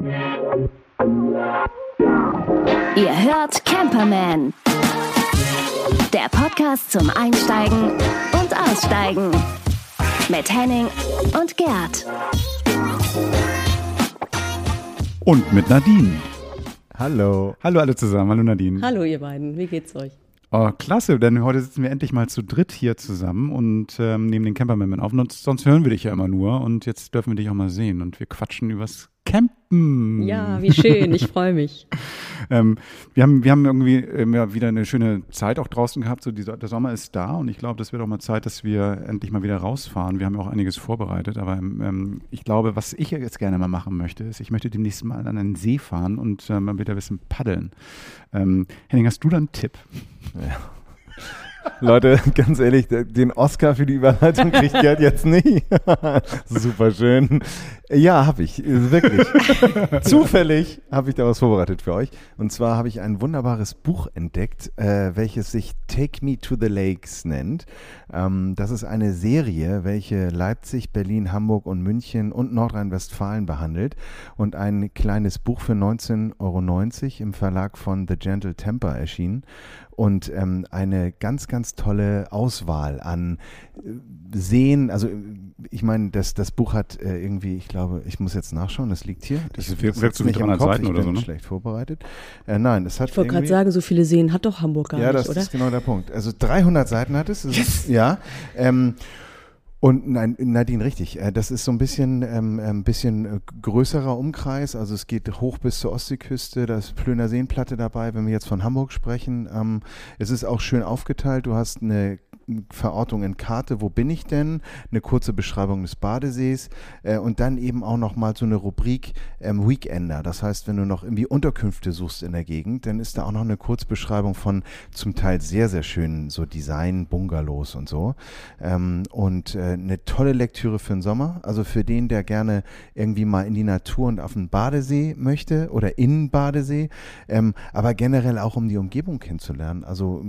Ihr hört Camperman. Der Podcast zum Einsteigen und Aussteigen. Mit Henning und Gerd. Und mit Nadine. Hallo. Hallo alle zusammen. Hallo Nadine. Hallo ihr beiden, wie geht's euch? Oh, klasse, denn heute sitzen wir endlich mal zu dritt hier zusammen und ähm, nehmen den Camperman auf. Und sonst hören wir dich ja immer nur und jetzt dürfen wir dich auch mal sehen und wir quatschen übers Campen. Ja, wie schön, ich freue mich. ähm, wir, haben, wir haben irgendwie ähm, ja, wieder eine schöne Zeit auch draußen gehabt. So die, der Sommer ist da und ich glaube, das wird auch mal Zeit, dass wir endlich mal wieder rausfahren. Wir haben ja auch einiges vorbereitet, aber ähm, ich glaube, was ich jetzt gerne mal machen möchte, ist, ich möchte demnächst mal an einen See fahren und äh, mal wieder ein bisschen paddeln. Ähm, Henning, hast du da einen Tipp? Ja. Leute, ganz ehrlich, den Oscar für die Überleitung kriegt Gerd jetzt nicht. Super schön. Ja, habe ich, wirklich. Zufällig habe ich da was vorbereitet für euch. Und zwar habe ich ein wunderbares Buch entdeckt, äh, welches sich Take Me to the Lakes nennt. Ähm, das ist eine Serie, welche Leipzig, Berlin, Hamburg und München und Nordrhein-Westfalen behandelt. Und ein kleines Buch für 19,90 Euro im Verlag von The Gentle Temper erschienen und ähm, eine ganz, ganz tolle Auswahl an äh, Seen. Also ich meine, das, das Buch hat äh, irgendwie, ich glaube, ich muss jetzt nachschauen, das liegt hier. Das, das wirkt, wirkt so nicht 300 Seiten ich oder bin so, ne? schlecht vorbereitet. Äh, nein, es hat Ich wollte gerade sagen, so viele Seen hat doch Hamburg gar ja, nicht, das oder? ist genau der Punkt. Also 300 Seiten hat es. Yes. ja. Ähm, und nein, Nadine, richtig. Äh, Das ist so ein bisschen, ähm, ein bisschen äh, größerer Umkreis. Also es geht hoch bis zur Ostseeküste. Da ist Plöner Seenplatte dabei, wenn wir jetzt von Hamburg sprechen. Ähm, Es ist auch schön aufgeteilt. Du hast eine Verortung in Karte, wo bin ich denn? Eine kurze Beschreibung des Badesees äh, und dann eben auch nochmal so eine Rubrik ähm, Weekender. Das heißt, wenn du noch irgendwie Unterkünfte suchst in der Gegend, dann ist da auch noch eine Kurzbeschreibung von zum Teil sehr, sehr schönen so Design-Bungalows und so. Ähm, und äh, eine tolle Lektüre für den Sommer. Also für den, der gerne irgendwie mal in die Natur und auf den Badesee möchte oder in Badesee, ähm, aber generell auch um die Umgebung kennenzulernen. Also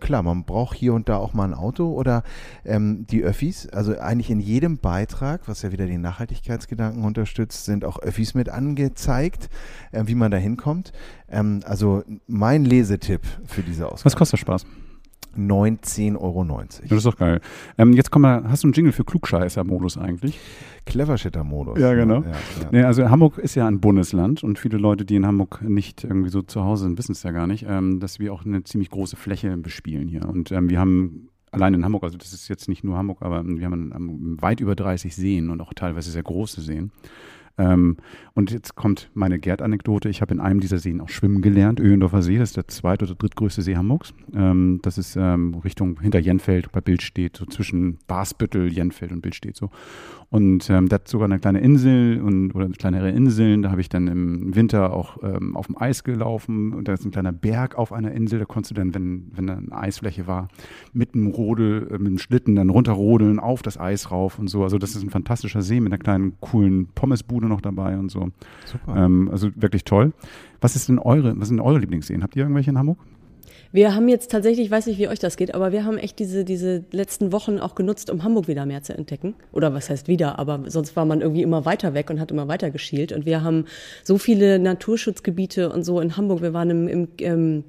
klar, man braucht hier und da auch mal ein Auto oder ähm, die Öffis. Also eigentlich in jedem Beitrag, was ja wieder den Nachhaltigkeitsgedanken unterstützt, sind auch Öffis mit angezeigt, äh, wie man da hinkommt. Ähm, also mein Lesetipp für diese Ausgabe. Was kostet Spaß? 19,90 Euro. Das ist doch geil. Ähm, jetzt kommen wir, hast du einen Jingle für Klugscheißer-Modus eigentlich? Clever-Shitter-Modus. Ja, genau. Ja, ja. Nee, also Hamburg ist ja ein Bundesland und viele Leute, die in Hamburg nicht irgendwie so zu Hause sind, wissen es ja gar nicht, ähm, dass wir auch eine ziemlich große Fläche bespielen hier. Und ähm, wir haben allein in Hamburg, also das ist jetzt nicht nur Hamburg, aber wir haben ähm, weit über 30 Seen und auch teilweise sehr große Seen. Ähm, und jetzt kommt meine Gerd-Anekdote. Ich habe in einem dieser Seen auch schwimmen gelernt. Öhendorfer See, das ist der zweit- oder drittgrößte See Hamburgs. Ähm, das ist ähm, Richtung hinter Jenfeld bei Bildstedt, so zwischen Basbüttel, Jenfeld und Bildstedt so. Und ähm, da hat sogar eine kleine Insel und oder kleinere Inseln. Da habe ich dann im Winter auch ähm, auf dem Eis gelaufen. Und da ist ein kleiner Berg auf einer Insel. Da konntest du dann, wenn, wenn da eine Eisfläche war, mit einem Rodel, äh, mit einem Schlitten dann runterrodeln auf das Eis rauf und so. Also das ist ein fantastischer See mit einer kleinen coolen Pommesbude noch dabei und so. Super. Ähm, also wirklich toll. Was ist denn eure, was sind eure Lieblingsseen? Habt ihr irgendwelche in Hamburg? Wir haben jetzt tatsächlich, ich weiß nicht, wie euch das geht, aber wir haben echt diese, diese letzten Wochen auch genutzt, um Hamburg wieder mehr zu entdecken. Oder was heißt wieder, aber sonst war man irgendwie immer weiter weg und hat immer weiter geschielt. Und wir haben so viele Naturschutzgebiete und so in Hamburg. Wir waren im, im ähm,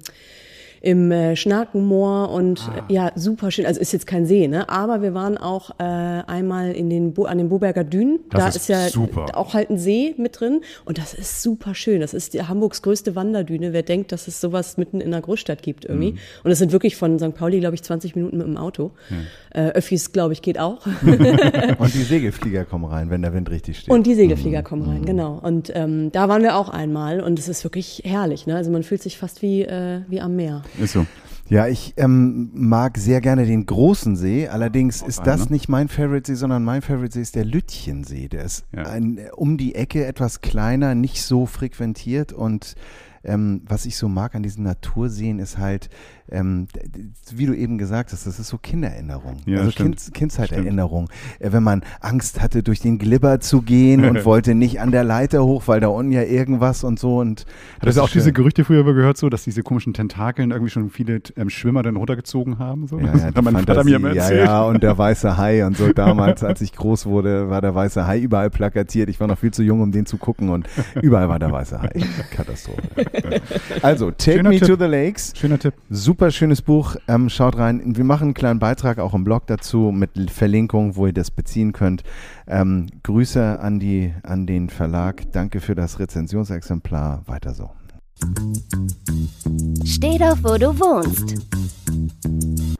im äh, Schnakenmoor und Ah. äh, ja, super schön. Also ist jetzt kein See, ne? Aber wir waren auch äh, einmal in den Bo an den Boberger Dünen. Das da ist ist, ja super. auch halt ein See mit drin und das ist super schön. Das ist die Hamburgs größte Wanderdüne. Wer denkt, dass es sowas mitten in einer Großstadt gibt irgendwie? Mhm. Und es sind wirklich von St. Pauli, glaube ich, 20 Minuten mit dem Auto. Äh, Öffis, glaube ich, geht auch. Und die Segelflieger kommen rein, wenn der Wind richtig steht. Und die Segelflieger kommen rein, genau. Und ähm, da waren wir auch einmal und es ist wirklich herrlich. Ne? Also man fühlt sich fast wie, äh, wie am Meer. Ist so. Ja, ich ähm, mag sehr gerne den großen See. Allerdings ist das ne? nicht mein Favorite See, sondern mein Favorite See ist der Lütchensee. Der ist Ja. ein, um die Ecke etwas kleiner, nicht so frequentiert und ähm, was ich so mag an diesen Naturseen, ist halt, ähm, wie du eben gesagt hast, das ist so Kindererinnerung. Ja, also kind, Kindheitserinnerung. Äh, wenn man Angst hatte, durch den Glibber zu gehen und wollte nicht an der Leiter hoch, weil da unten ja irgendwas und so. Und Hattest du auch ist diese. Gerüchte früher über gehört, so, dass diese komischen Tentakeln irgendwie schon viele ähm, Schwimmer dann runtergezogen haben? So? Ja, Das ja, hat mein Vater mir ja, ja, und der weiße Hai und so. Damals, als ich groß wurde, war der weiße Hai überall plakatiert. Ich war noch viel zu jung, um den zu gucken und überall war der weiße Hai. Katastrophe. Also, Take Schöner Me Tipp. to the Lakes. Schöner Tipp. Super schönes Buch. Ähm, schaut rein. Wir machen einen kleinen Beitrag auch im Blog dazu mit Verlinkung, wo ihr das beziehen könnt. Ähm, Grüße an, die, an den Verlag. Danke für das Rezensionsexemplar. Weiter so. Steh doch, wo du wohnst.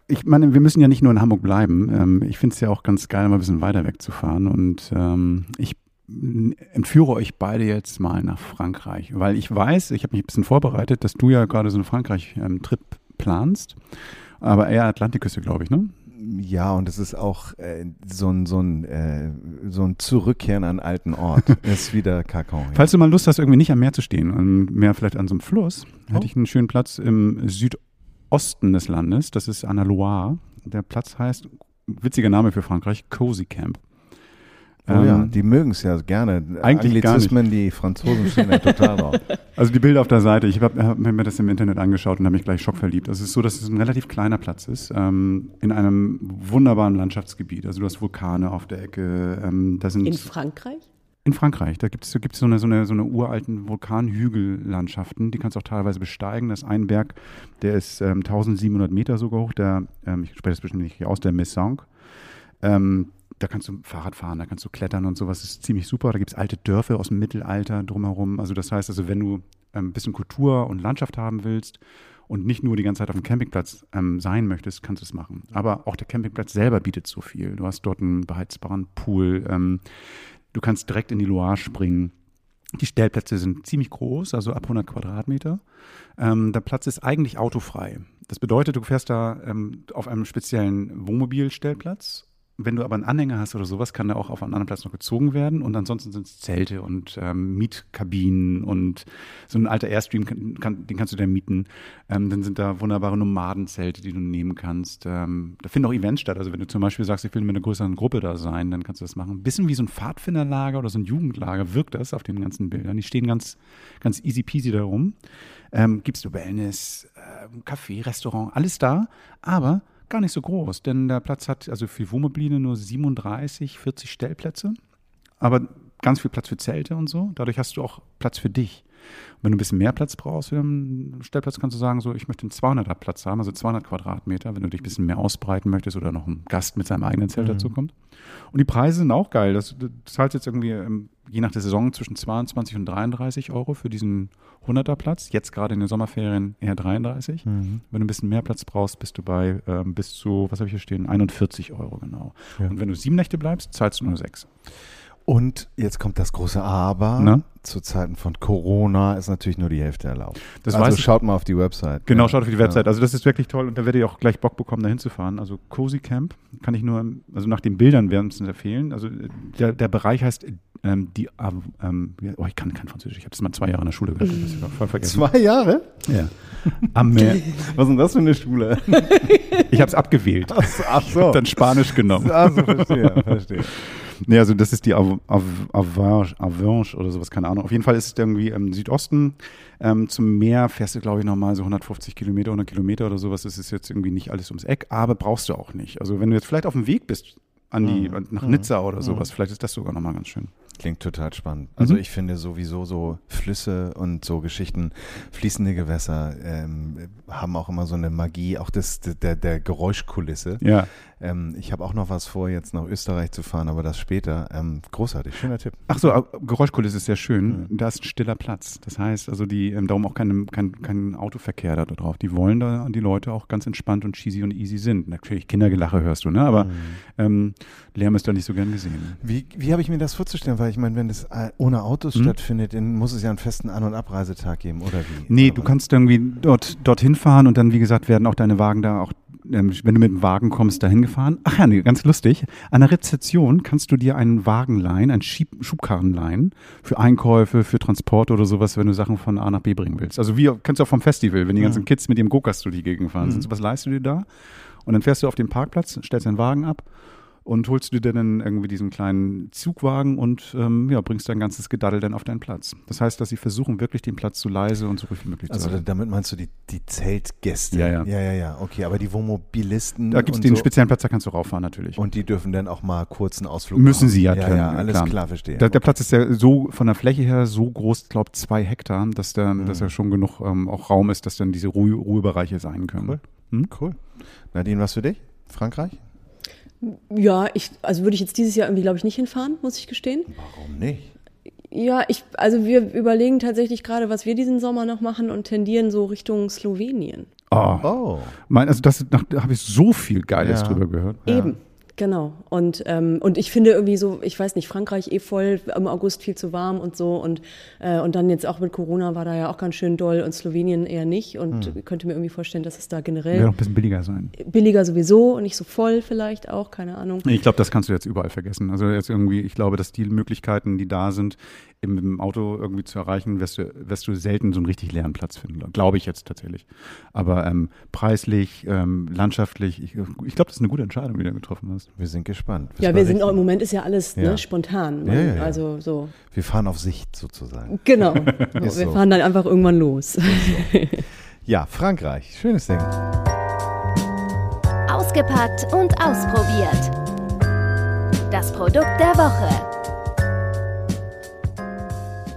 Ich meine, wir müssen ja nicht nur in Hamburg bleiben. Ähm, ich finde es ja auch ganz geil, mal ein bisschen weiter wegzufahren. Und ähm, ich entführe euch beide jetzt mal nach Frankreich, weil ich weiß, ich habe mich ein bisschen vorbereitet, dass du ja gerade so einen Frankreich-Trip planst, aber eher Atlantikküste, glaube ich, ne? Ja, und es ist auch äh, so ein, so ein, äh, so ein Zurückkehren an einen alten Ort. ist wieder Kakao. Ja. Falls du mal Lust hast, irgendwie nicht am Meer zu stehen und mehr vielleicht an so einem Fluss, Oh. hätte ich einen schönen Platz im Südosten des Landes. Das ist an der Loire. Der Platz heißt, witziger Name für Frankreich, Cozy Camp. Oh ja, Ähm, die mögen es ja gerne. eigentlich gar nicht. Anglizismen, die Franzosen stehen da total drauf. Also die Bilder auf der Seite, ich habe hab mir das im Internet angeschaut und habe mich gleich schockverliebt. Also es ist so, dass es ein relativ kleiner Platz ist, ähm, in einem wunderbaren Landschaftsgebiet. Also du hast Vulkane auf der Ecke. Ähm, da sind In Frankreich? in Frankreich, da gibt es gibt's so, eine, so, eine, so eine uralten Vulkanhügellandschaften, die kannst du auch teilweise besteigen. Das ist ein Berg, der ist ähm, 1700 Meter sogar hoch, der, ähm, ich spreche das bestimmt nicht aus, der Messange. Ähm, da kannst du Fahrrad fahren, da kannst du klettern und sowas, das ist ziemlich super. Da gibt es alte Dörfer aus dem Mittelalter drumherum. Also das heißt, also wenn du ähm, ein bisschen Kultur und Landschaft haben willst und nicht nur die ganze Zeit auf dem Campingplatz ähm, sein möchtest, kannst du es machen. Aber auch der Campingplatz selber bietet so viel. Du hast dort einen beheizbaren Pool, ähm, du kannst direkt in die Loire springen. Die Stellplätze sind ziemlich groß, also ab 100 Quadratmeter. Ähm, der Platz ist eigentlich autofrei. Das bedeutet, du fährst da ähm, auf einem speziellen Wohnmobilstellplatz. Wenn du aber einen Anhänger hast oder sowas, kann der auch auf einen anderen Platz noch gezogen werden. Und ansonsten sind es Zelte und ähm, Mietkabinen und so ein alter Airstream, kann, kann, den kannst du da mieten. Ähm, dann sind da wunderbare Nomadenzelte, die du nehmen kannst. Ähm, da finden auch Events statt. Also wenn du zum Beispiel sagst, ich will mit einer größeren Gruppe da sein, dann kannst du das machen. Ein bisschen wie so ein Pfadfinderlager oder so ein Jugendlager wirkt das auf den ganzen Bildern. Die stehen ganz, ganz easy peasy da rum. Ähm, gibst du Wellness, äh, Café, Restaurant, alles da, aber gar nicht so groß, denn der Platz hat also für Wohnmobile nur 37, 40 Stellplätze, aber ganz viel Platz für Zelte und so. Dadurch hast du auch Platz für dich. Und wenn du ein bisschen mehr Platz brauchst für einen Stellplatz, kannst du sagen, so, ich möchte einen 200er Platz haben, also 200 Quadratmeter, wenn du dich ein bisschen mehr ausbreiten möchtest oder noch ein Gast mit seinem eigenen Zelt dazu kommt. Und die Preise sind auch geil. Das, du zahlst jetzt irgendwie ähm, je nach der Saison zwischen 22 und 33 Euro für diesen 100er Platz. Jetzt gerade in den Sommerferien eher 33. Wenn du ein bisschen mehr Platz brauchst, bist du bei ähm, bis zu, was habe ich hier stehen, 41 Euro genau. Ja. Und wenn du sieben Nächte bleibst, zahlst du nur sechs. Und jetzt kommt das große Aber. Na? Zu Zeiten von Corona ist natürlich nur die Hälfte erlaubt. Das also ich. schaut mal auf die Website. Genau, Ja. schaut auf die Website. Also das ist wirklich toll und da werdet ihr auch gleich Bock bekommen, da hinzufahren. Also Cozy Camp kann ich nur, also nach den Bildern wärmstens empfehlen. Also äh, der, der Bereich heißt ähm, die, ähm, wie- oh, ich kann kein Französisch, ich habe das mal zwei Jahre in der Schule gehört, das ist voll vergessen. Zwei Jahre? Ja. Am Meer. Was ist denn das für eine Schule? Ich habe es abgewählt. Ach so. Dann Spanisch genommen. Also verstehe, verstehe. Nee, also das ist die Av Av Avange, Avange oder sowas, keine Ahnung. Auf jeden Fall ist es irgendwie im Südosten. Ähm, zum Meer fährst du, glaube ich, nochmal so 150 Kilometer, 100 Kilometer oder sowas. Das ist jetzt irgendwie nicht alles ums Eck, aber brauchst du auch nicht. Also wenn du jetzt vielleicht auf dem Weg bist an die, nach Nizza oder sowas, vielleicht ist das sogar nochmal ganz schön. Klingt total spannend. Also Mhm. ich finde sowieso so Flüsse und so Geschichten, fließende Gewässer ähm, haben auch immer so eine Magie, auch das, der, der Geräuschkulisse. Ja. Ähm, ich habe auch noch was vor, jetzt nach Österreich zu fahren, aber das später. Ähm, großartig, schöner Tipp. Ach so, aber Geräuschkulisse ist sehr schön. Da ist ein stiller Platz. Das heißt, also die, ähm, darum auch kein, kein, kein Autoverkehr da drauf. Die wollen da die Leute auch ganz entspannt und cheesy und easy sind. Natürlich Kindergelache hörst du, ne? Aber ähm, Lärm ist da nicht so gern gesehen. Wie, wie habe ich mir das vorzustellen? Weil ich meine, wenn das äh, ohne Autos Mhm. stattfindet, dann muss es ja einen festen An- und Abreisetag geben, oder wie? Nee, Oder du kannst irgendwie dort dorthin fahren und dann, wie gesagt, werden auch deine Wagen da auch ähm, wenn du mit dem Wagen kommst, dahin gefahren. Ach ja, nee, ganz lustig. An der Rezeption kannst du dir einen Wagen leihen, einen Schieb Schubkarren leihen für Einkäufe, für Transport oder sowas, wenn du Sachen von A nach B bringen willst. Also wie kannst du auch vom Festival, wenn die ganzen Kids mit ihrem Go-Kart durch die Gegend fahren sind, was leistest du dir da? Und dann fährst du auf den Parkplatz, stellst deinen Wagen ab und holst du dir dann irgendwie diesen kleinen Zugwagen und ähm, ja, bringst dein ganzes Gedaddel dann auf deinen Platz. Das heißt, dass sie versuchen, wirklich den Platz so leise und so ruhig wie möglich Also zu halten. damit meinst du die, die Zeltgäste? Ja, ja. Ja, ja, ja. Okay, aber die Wohnmobilisten. Da gibt es den so, speziellen Platz, da kannst du rauffahren natürlich. Und die dürfen dann auch mal kurz einen Ausflug Müssen machen. sie ja Ja, können, ja, alles klar. klar, verstehe. Der, der Platz ist ja so von der Fläche her so groß, glaube zwei Hektar, dass der, dass ja schon genug ähm, auch Raum ist, dass dann diese Ruhe, Ruhebereiche sein können. Cool. Hm? Cool. Nadine, was für dich? Frankreich? Ja, ich, also würde ich jetzt dieses Jahr irgendwie, glaube ich, nicht hinfahren, muss ich gestehen. Warum nicht? Ja, ich, also wir überlegen tatsächlich gerade, was wir diesen Sommer noch machen und tendieren so Richtung Slowenien. Oh, Oh. mein, also das da habe ich so viel Geiles Ja. drüber gehört. Eben, genau. Und, ähm, und ich finde irgendwie so, ich weiß nicht, Frankreich eh voll, im August viel zu warm und so. Und, äh, und dann jetzt auch mit Corona war da ja auch ganz schön doll und Slowenien eher nicht. Und Hm. könnte mir irgendwie vorstellen, dass es da generell noch ein bisschen billiger sein. billiger sowieso und nicht so voll vielleicht auch, keine Ahnung. Ich glaube, das kannst du jetzt überall vergessen. Also jetzt irgendwie, ich glaube, dass die Möglichkeiten, die da sind, im, im Auto irgendwie zu erreichen, wirst du, wirst du selten so einen richtig leeren Platz finden. Glaube ich jetzt tatsächlich. Aber ähm, preislich, ähm, landschaftlich, ich, ich glaube, das ist eine gute Entscheidung, die du getroffen hast. Wir sind gespannt. Ja, wir sind auch, im. Moment ist ja alles Ja. Ne, spontan. Ja, ja, ja. Also so. Wir fahren auf Sicht sozusagen. Genau. Ist wir so. fahren dann einfach irgendwann los. Ja, Frankreich. Schönes Ding. Ausgepackt und ausprobiert. Das Produkt der Woche.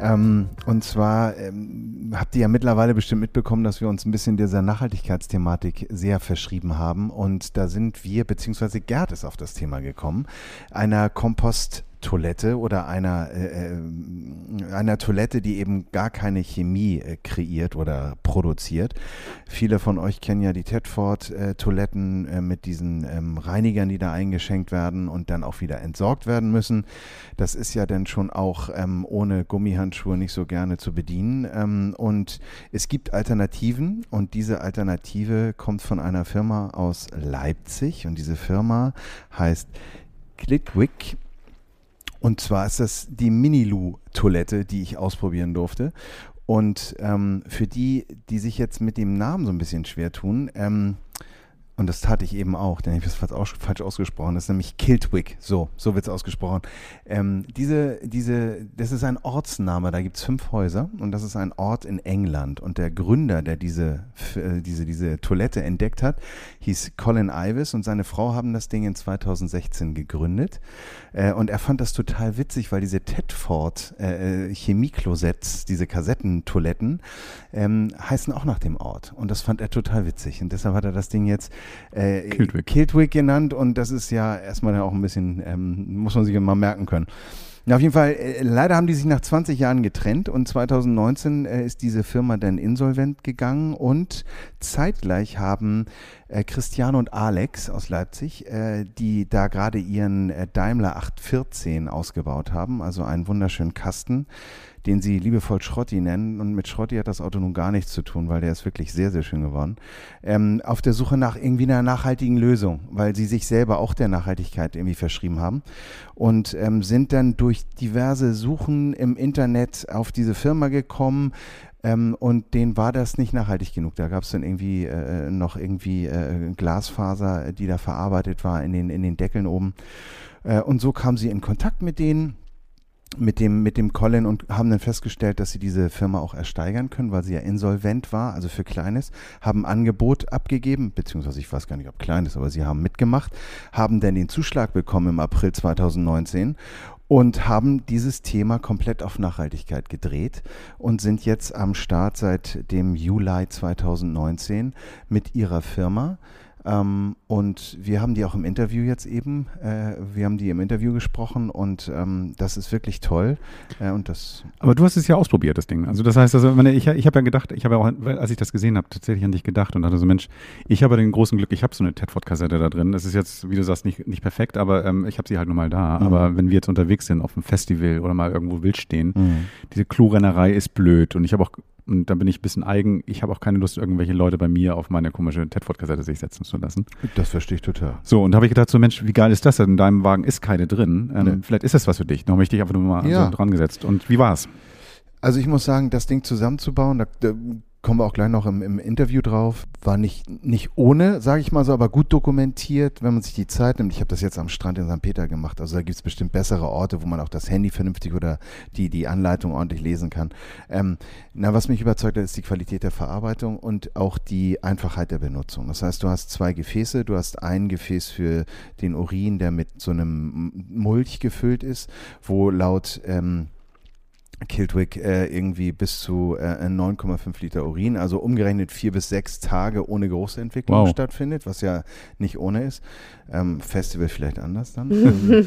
Ähm, und zwar ähm, habt ihr ja mittlerweile bestimmt mitbekommen, dass wir uns ein bisschen dieser Nachhaltigkeitsthematik sehr verschrieben haben. Und da sind wir, beziehungsweise Gerd ist auf das Thema gekommen, einer Komposttoilette oder einer, äh, äh, einer Toilette, die eben gar keine Chemie äh, kreiert oder produziert. Viele von euch kennen ja die Tedford-Toiletten äh, mit diesen ähm, Reinigern, die da eingeschenkt werden und dann auch wieder entsorgt werden müssen. Das ist ja dann schon auch ähm, ohne Gummihandschuhe nicht so gerne zu bedienen. Ähm, und es gibt Alternativen und diese Alternative kommt von einer Firma aus Leipzig und diese Firma heißt Glitwick. Und zwar ist das die Minilu-Toilette, die ich ausprobieren durfte. Und ähm, für die, die sich jetzt mit dem Namen so ein bisschen schwer tun, ähm, und das tate ich eben auch, denn ich habe es aus, falsch ausgesprochen. Das ist nämlich Kiltwick. So, so wird es ausgesprochen. Ähm, diese, diese, das ist ein Ortsname, da gibt es fünf Häuser und das ist ein Ort in England. Und der Gründer, der diese, äh, diese, diese Toilette entdeckt hat, hieß Colin Ives und seine Frau haben das Ding in 2016 gegründet. Äh, und er fand das total witzig, weil diese Tedford äh, äh, Chemieklosetts, diese Kassettentoiletten, ähm, heißen auch nach dem Ort. Und das fand er total witzig. Und deshalb hat er das Ding jetzt äh, Kiltwick. Kiltwick genannt. Und das ist ja erstmal auch ein bisschen, ähm, muss man sich mal merken können. Ja, auf jeden Fall, äh, leider haben die sich nach 20 Jahren getrennt und 2019 äh, ist diese Firma dann insolvent gegangen und zeitgleich haben äh, Christiane und Alex aus Leipzig, äh, die da gerade ihren äh, Daimler 814 ausgebaut haben, also einen wunderschönen Kasten, den sie liebevoll Schrotti nennen. Und mit Schrotti hat das Auto nun gar nichts zu tun, weil der ist wirklich sehr, sehr schön geworden. Ähm, auf der Suche nach irgendwie einer nachhaltigen Lösung, weil sie sich selber auch der Nachhaltigkeit irgendwie verschrieben haben und ähm, sind dann durch diverse Suchen im Internet auf diese Firma gekommen. Ähm, und denen war das nicht nachhaltig genug. Da gab es dann irgendwie äh, noch irgendwie äh, Glasfaser, die da verarbeitet war in den, in den Deckeln oben. Äh, und so kamen sie in Kontakt mit denen mit dem, mit dem Colin und haben dann festgestellt, dass sie diese Firma auch ersteigern können, weil sie ja insolvent war, also für Kleines, haben Angebot abgegeben, beziehungsweise ich weiß gar nicht, ob Kleines, aber sie haben mitgemacht, haben dann den Zuschlag bekommen im April 2019 und haben dieses Thema komplett auf Nachhaltigkeit gedreht und sind jetzt am Start seit dem Juli 2019 mit ihrer Firma. Ähm, und wir haben die auch im Interview jetzt eben, äh, wir haben die im Interview gesprochen und ähm, das ist wirklich toll. Äh, und das, Aber du hast es ja ausprobiert, das Ding. Also das heißt, also meine, ich, ich habe ja gedacht, ich habe ja auch, als ich das gesehen habe, tatsächlich an dich gedacht und dachte so, Mensch, ich habe den großen Glück, ich habe so eine Tedford-Kassette da drin. Das ist jetzt, wie du sagst, nicht, nicht perfekt, aber ähm, ich habe sie halt nun mal da. Mhm. Aber wenn wir jetzt unterwegs sind auf einem Festival oder mal irgendwo wild stehen, Mhm. diese Klorennerei ist blöd. Und ich habe auch Und da bin ich ein bisschen eigen. Ich habe auch keine Lust, irgendwelche Leute bei mir auf meine komische Tedford-Kassette sich setzen zu lassen. Das verstehe ich total. So, und da habe ich gedacht, so Mensch, wie geil ist das denn? In deinem Wagen ist keine drin. Ähm, Nee. Vielleicht ist das was für dich. Darum habe ich dich einfach nur mal Ja. so dran gesetzt. Und wie war's? Also ich muss sagen, das Ding zusammenzubauen, da, da kommen wir auch gleich noch im, im Interview drauf, war nicht, nicht ohne, sage ich mal so, aber gut dokumentiert, wenn man sich die Zeit nimmt. Ich habe das jetzt am Strand in St. Peter gemacht. Also da gibt es bestimmt bessere Orte, wo man auch das Handy vernünftig oder die, die Anleitung ordentlich lesen kann. Ähm, na, was mich überzeugt hat, ist die Qualität der Verarbeitung und auch die Einfachheit der Benutzung. Das heißt, du hast zwei Gefäße, du hast ein Gefäß für den Urin, der mit so einem Mulch gefüllt ist, wo laut ähm, Kiltwick äh, irgendwie bis zu äh, 9,5 Liter Urin, also umgerechnet vier bis sechs Tage ohne Geruchsentwicklung Wow. stattfindet, was ja nicht ohne ist. Ähm, Festival vielleicht anders dann.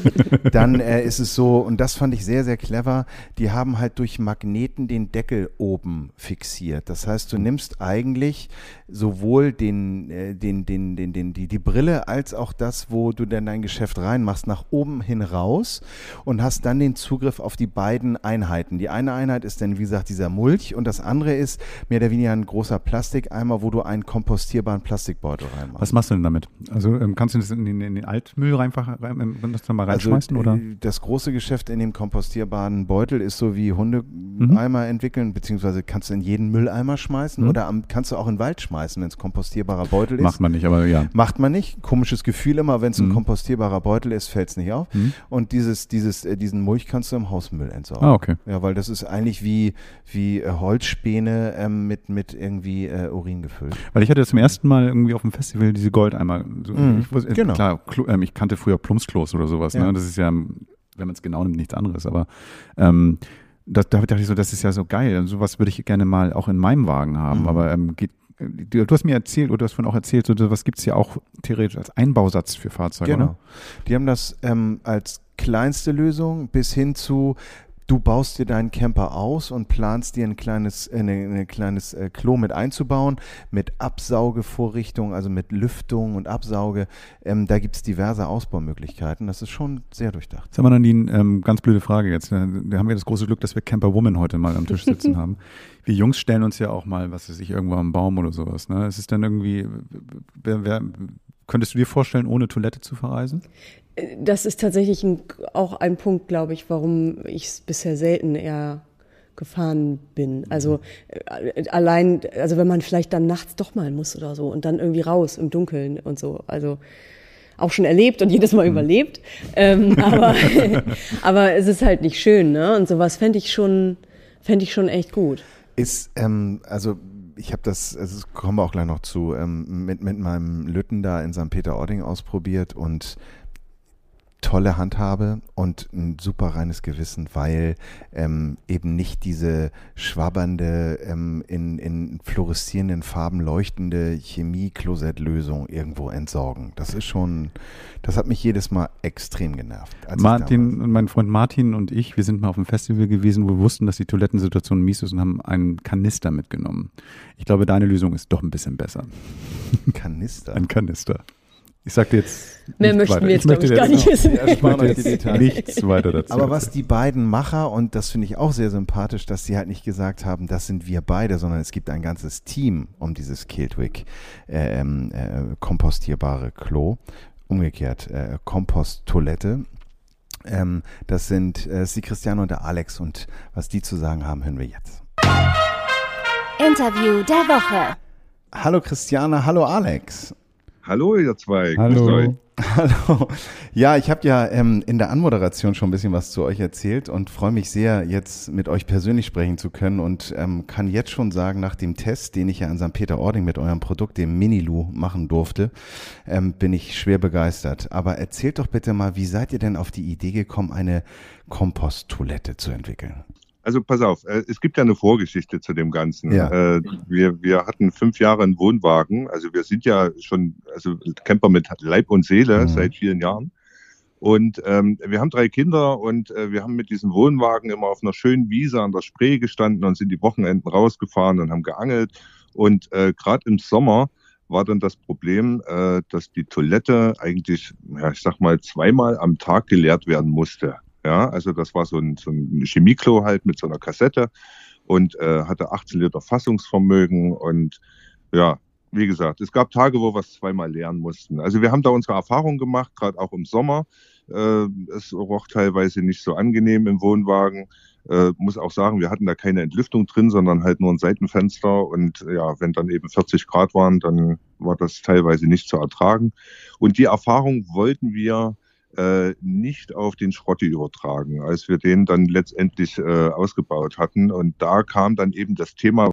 dann äh, ist es so, und das fand ich sehr, sehr clever, die haben halt durch Magneten den Deckel oben fixiert. Das heißt, du nimmst eigentlich sowohl den, äh, den, den, den, den, die, die Brille als auch das, wo du dann dein Geschäft reinmachst, nach oben hin raus und hast dann den Zugriff auf die beiden Einheiten. Die eine Einheit ist dann, wie gesagt, dieser Mulch und das andere ist mehr oder weniger ein großer Plastikeimer, wo du einen kompostierbaren Plastikbeutel reinmachst. Was machst du denn damit? Also ähm, kannst du das in den, in den Altmüll reinfach, rein, ähm, das dann mal reinschmeißen? oder? äh, Das große Geschäft in dem kompostierbaren Beutel ist so wie Hundeeimer entwickeln, beziehungsweise kannst du in jeden Mülleimer schmeißen Mhm. oder am, kannst du auch in den Wald schmeißen, wenn es kompostierbarer Beutel ist. Macht man nicht, aber ja. Macht man nicht. Komisches Gefühl immer, wenn es ein Mhm. kompostierbarer Beutel ist, fällt es nicht auf. Mhm. Und dieses, dieses, äh, diesen Mulch kannst du im Hausmüll entsorgen. Ah, okay. Ja, weil das ist eigentlich wie, wie äh, Holzspäne ähm, mit, mit irgendwie äh, Urin gefüllt. Weil ich hatte zum ersten Mal irgendwie auf dem Festival diese Goldeimer. So, Mhm, ich, wusste, äh, genau. Klar, ähm, ich kannte früher Plumpsklos oder sowas. Ja. Ne? Das ist ja, wenn man es genau nimmt, nichts anderes. Aber ähm, das, da dachte ich so, das ist ja so geil. Und sowas würde ich gerne mal auch in meinem Wagen haben. Mhm. Aber ähm, geht, du, hast mir erzählt, oder du hast vorhin auch erzählt, so, was gibt es ja auch theoretisch als Einbausatz für Fahrzeuge, Genau. oder? Die haben das ähm, als kleinste Lösung bis hin zu, du baust dir deinen Camper aus und planst dir ein kleines, äh, eine kleines äh, Klo mit einzubauen, mit Absaugevorrichtung, also mit Lüftung und Absauge. Ähm, da gibt es diverse Ausbaumöglichkeiten. Das ist schon sehr durchdacht. Sag mal, Nadine, ähm, ganz blöde Frage jetzt. Da haben wir das große Glück, dass wir Camper Woman heute mal am Tisch sitzen haben. Wir Jungs stellen uns ja auch mal, was weiß ich, irgendwo am Baum oder sowas. Ne? Es ist dann irgendwie, wer, wer, könntest du dir vorstellen, ohne Toilette zu verreisen? Das ist tatsächlich ein, auch ein Punkt, glaube ich, warum ich es bisher selten eher gefahren bin. Also äh, allein, also wenn man vielleicht dann nachts doch mal muss oder so und dann irgendwie raus im Dunkeln und so. Also auch schon erlebt und jedes Mal überlebt. Ähm, aber, aber es ist halt nicht schön, ne? Und sowas fände ich schon, fände ich schon echt gut. Ist, ähm, also ich habe das, also das kommen wir auch gleich noch zu, ähm, mit, mit meinem Lütten da in St. Peter-Ording ausprobiert und tolle Handhabe und ein super reines Gewissen, weil ähm, eben nicht diese schwabbernde, ähm, in, in fluoreszierenden Farben leuchtende Chemie-Klosett-Lösung irgendwo entsorgen. Das ist schon, das hat mich jedes Mal extrem genervt. Martin und mein Freund Martin und ich, wir sind mal auf einem Festival gewesen, wo wir wussten, dass die Toilettensituation mies ist und haben einen Kanister mitgenommen. Ich glaube, deine Lösung ist doch ein bisschen besser. Kanister. Ein Kanister. Ich sag dir jetzt. Mehr nichts möchten weiter. wir jetzt, Ich möchte glaube ich, gar nicht jetzt wissen. Ja, euch die Details. nichts weiter dazu. Aber was die beiden Macher, und das finde ich auch sehr sympathisch, dass sie halt nicht gesagt haben, das sind wir beide, sondern es gibt ein ganzes Team um dieses Kiltwick äh, ähm, äh, kompostierbare Klo. Umgekehrt, äh, Komposttoilette. Ähm, das sind äh, sie Christiane und der Alex und was die zu sagen haben, hören wir jetzt. Interview der Woche. Hallo Christiane, hallo Alex. Hallo, ihr zwei. Hallo. euch. Hallo. Ja, ich habe ja ähm, in der Anmoderation schon ein bisschen was zu euch erzählt und freue mich sehr, jetzt mit euch persönlich sprechen zu können und ähm, kann jetzt schon sagen, nach dem Test, den ich ja an St. Peter-Ording mit eurem Produkt, dem Minilu, machen durfte, ähm, bin ich schwer begeistert. Aber erzählt doch bitte mal, wie seid ihr denn auf die Idee gekommen, eine Komposttoilette zu entwickeln? Also pass auf, äh, es gibt ja eine Vorgeschichte zu dem Ganzen. Ja. Äh, wir, wir hatten fünf Jahre einen Wohnwagen. Also wir sind ja schon also Camper mit Leib und Seele Mhm. seit vielen Jahren. Und ähm, wir haben drei Kinder und äh, wir haben mit diesem Wohnwagen immer auf einer schönen Wiese an der Spree gestanden und sind die Wochenenden rausgefahren und haben geangelt. Und äh, gerade im Sommer war dann das Problem, äh, dass die Toilette eigentlich, ja, ich sag mal, zweimal am Tag geleert werden musste. Ja, also das war so ein, so ein Chemieklo halt mit so einer Kassette. und äh, hatte 18 Liter Fassungsvermögen und ja, wie gesagt, es gab Tage, wo wir es zweimal lernen mussten. Also wir haben da unsere Erfahrungen gemacht, gerade auch im Sommer. Äh, es roch teilweise nicht so angenehm im Wohnwagen. Äh, muss auch sagen, wir hatten da keine Entlüftung drin, sondern halt nur ein Seitenfenster. Und ja, wenn dann eben 40 Grad waren, dann war das teilweise nicht zu ertragen. Und die Erfahrung wollten wir äh, nicht auf den Schrotti übertragen, als wir den dann letztendlich äh, ausgebaut hatten. Und da kam dann eben das Thema,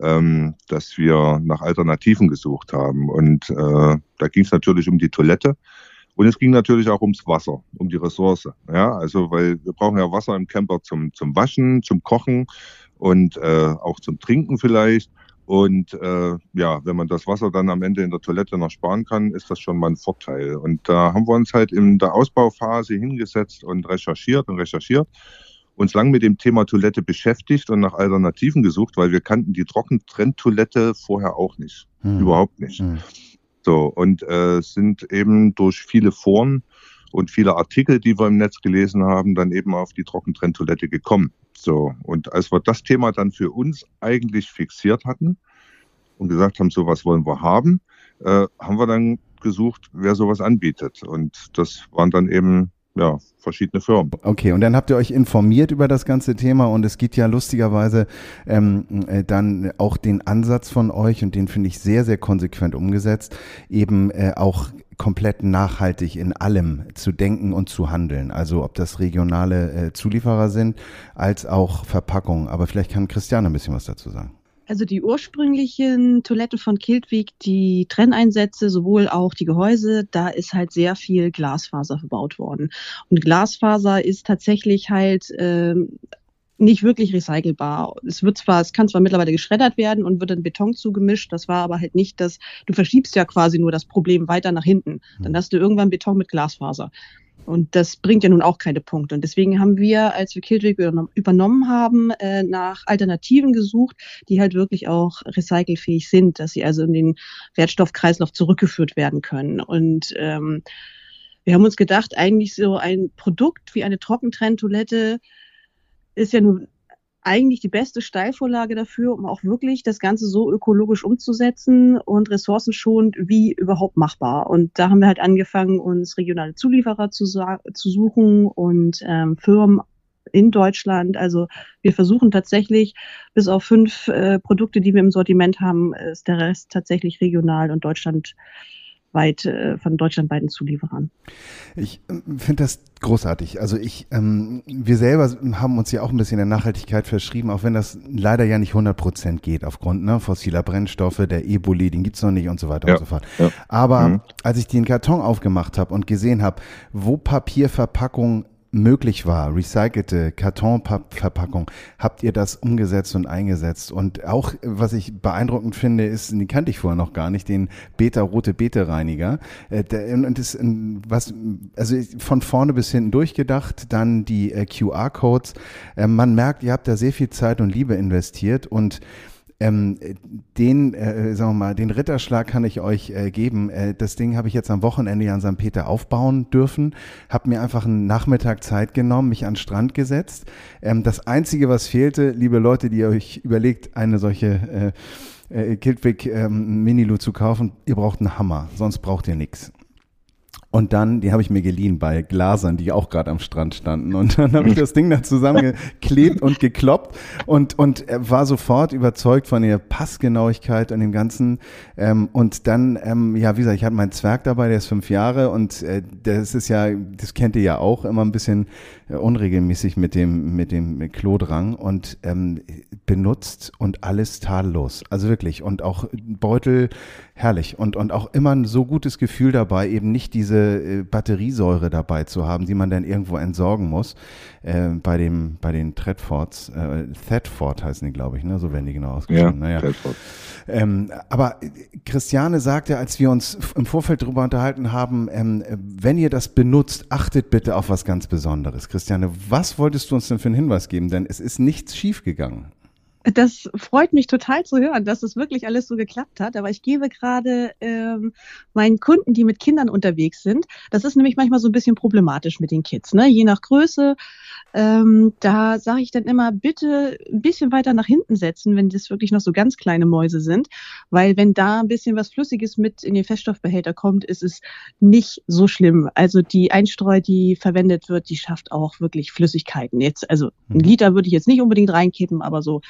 ähm, dass wir nach Alternativen gesucht haben. Und äh, da ging es natürlich um die Toilette. Und es ging natürlich auch ums Wasser, um die Ressource. Ja, also weil wir brauchen ja Wasser im Camper zum, zum Waschen, zum Kochen und äh, auch zum Trinken vielleicht. Und äh, ja, wenn man das Wasser dann am Ende in der Toilette noch sparen kann, ist das schon mal ein Vorteil. Und da haben wir uns halt in der Ausbauphase hingesetzt und recherchiert und recherchiert, uns lang mit dem Thema Toilette beschäftigt und nach Alternativen gesucht, weil wir kannten die Trockentrenntoilette vorher auch nicht. Hm. Überhaupt nicht. Hm. So, und äh, sind eben durch viele Foren und viele Artikel, die wir im Netz gelesen haben, dann eben auf die Trockentrenntoilette gekommen. So, und als wir das Thema dann für uns eigentlich fixiert hatten und gesagt haben, so was wollen wir haben, äh, haben wir dann gesucht, wer sowas anbietet. Und das waren dann eben ja, verschiedene Firmen. Okay, und dann habt ihr euch informiert über das ganze Thema und es gibt ja lustigerweise ähm, äh, dann auch den Ansatz von euch und den finde ich sehr, sehr konsequent umgesetzt, eben äh, auch komplett nachhaltig in allem zu denken und zu handeln. Also ob das regionale äh, Zulieferer sind, als auch Verpackungen. Aber vielleicht kann Christiane ein bisschen was dazu sagen. Also die ursprünglichen Toiletten von Kiltwig, die Trenneinsätze, sowohl auch die Gehäuse, da ist halt sehr viel Glasfaser verbaut worden. Und Glasfaser ist tatsächlich halt ähm, nicht wirklich recycelbar. Es wird zwar, es kann zwar mittlerweile geschreddert werden und wird in Beton zugemischt, das war aber halt nicht das, du verschiebst ja quasi nur das Problem weiter nach hinten. Dann hm. hast du irgendwann Beton mit Glasfaser. Und das bringt ja nun auch keine Punkte. Und deswegen haben wir, als wir Killtwig übernommen haben, äh, nach Alternativen gesucht, die halt wirklich auch recycelfähig sind, dass sie also in den Wertstoffkreislauf zurückgeführt werden können. Und ähm, wir haben uns gedacht, eigentlich so ein Produkt wie eine Trockentrenntoilette ist ja nun eigentlich die beste Steilvorlage dafür, um auch wirklich das Ganze so ökologisch umzusetzen und ressourcenschonend wie überhaupt machbar. Und da haben wir halt angefangen, uns regionale Zulieferer zu, zu suchen und ähm, Firmen in Deutschland. Also wir versuchen tatsächlich, bis auf fünf äh, Produkte, die wir im Sortiment haben, ist der Rest tatsächlich regional und Deutschland weit äh, von deutschlandweiten Zulieferern. Ich äh, finde das großartig. Also ich, ähm, wir selber haben uns ja auch ein bisschen der Nachhaltigkeit verschrieben, auch wenn das leider ja nicht 100 Prozent geht aufgrund ne, fossiler Brennstoffe, der Eboli, den gibt's noch nicht und so weiter ja. und so fort. Ja. Aber mhm. als ich den Karton aufgemacht habe und gesehen habe, wo Papierverpackung möglich war, recycelte Kartonverpackung, habt ihr das umgesetzt und eingesetzt. Und auch, was ich beeindruckend finde, ist, den kannte ich vorher noch gar nicht, den Beta-Rote Beta-Reiniger. Äh, und das, was, also von vorne bis hinten durchgedacht, dann die äh, QR-Codes. Äh, man merkt, ihr habt da sehr viel Zeit und Liebe investiert und ähm, den, äh, sagen wir mal, den Ritterschlag kann ich euch äh, geben. Äh, das Ding habe ich jetzt am Wochenende an St. Peter aufbauen dürfen. Habe mir einfach einen Nachmittag Zeit genommen, mich an Strand gesetzt. Ähm, das Einzige, was fehlte, liebe Leute, die euch überlegt, eine solche äh, äh, Kiltwick ähm, Minilu zu kaufen, ihr braucht einen Hammer, sonst braucht ihr nichts. Und dann, die habe ich mir geliehen bei Glasern, die auch gerade am Strand standen. Und dann habe ich das Ding da zusammengeklebt und gekloppt und, und war sofort überzeugt von der Passgenauigkeit und dem Ganzen. Ähm, und dann, ähm, ja, wie gesagt, ich hatte meinen Zwerg dabei, der ist fünf Jahre und äh, das ist ja, das kennt ihr ja auch, immer ein bisschen äh, unregelmäßig mit dem, mit dem Klodrang und ähm, benutzt und alles tadellos. Also wirklich. Und auch Beutel herrlich. Und, und auch immer ein so gutes Gefühl dabei, eben nicht diese äh, Batteriesäure dabei zu haben, die man dann irgendwo entsorgen muss. Äh, bei dem, bei den Tredfords, äh, Thetford heißen die, glaube ich, ne? So werden die genau ausgesprochen. Ja, naja. Ähm, aber Christiane sagte, als wir uns im Vorfeld darüber unterhalten haben, ähm, wenn ihr das benutzt, achtet bitte auf was ganz Besonderes. Christiane, was wolltest du uns denn für einen Hinweis geben? Denn es ist nichts schiefgegangen. Das freut mich total zu hören, dass es wirklich alles so geklappt hat. Aber ich gebe gerade ähm, meinen Kunden, die mit Kindern unterwegs sind, das ist nämlich manchmal so ein bisschen problematisch mit den Kids. Ne? Je nach Größe Ähm, da sage ich dann immer, bitte ein bisschen weiter nach hinten setzen, wenn das wirklich noch so ganz kleine Mäuse sind. Weil wenn da ein bisschen was Flüssiges mit in den Feststoffbehälter kommt, ist es nicht so schlimm. Also die Einstreu, die verwendet wird, die schafft auch wirklich Flüssigkeiten. Jetzt, also ein mhm. Liter würde ich jetzt nicht unbedingt reinkippen, aber so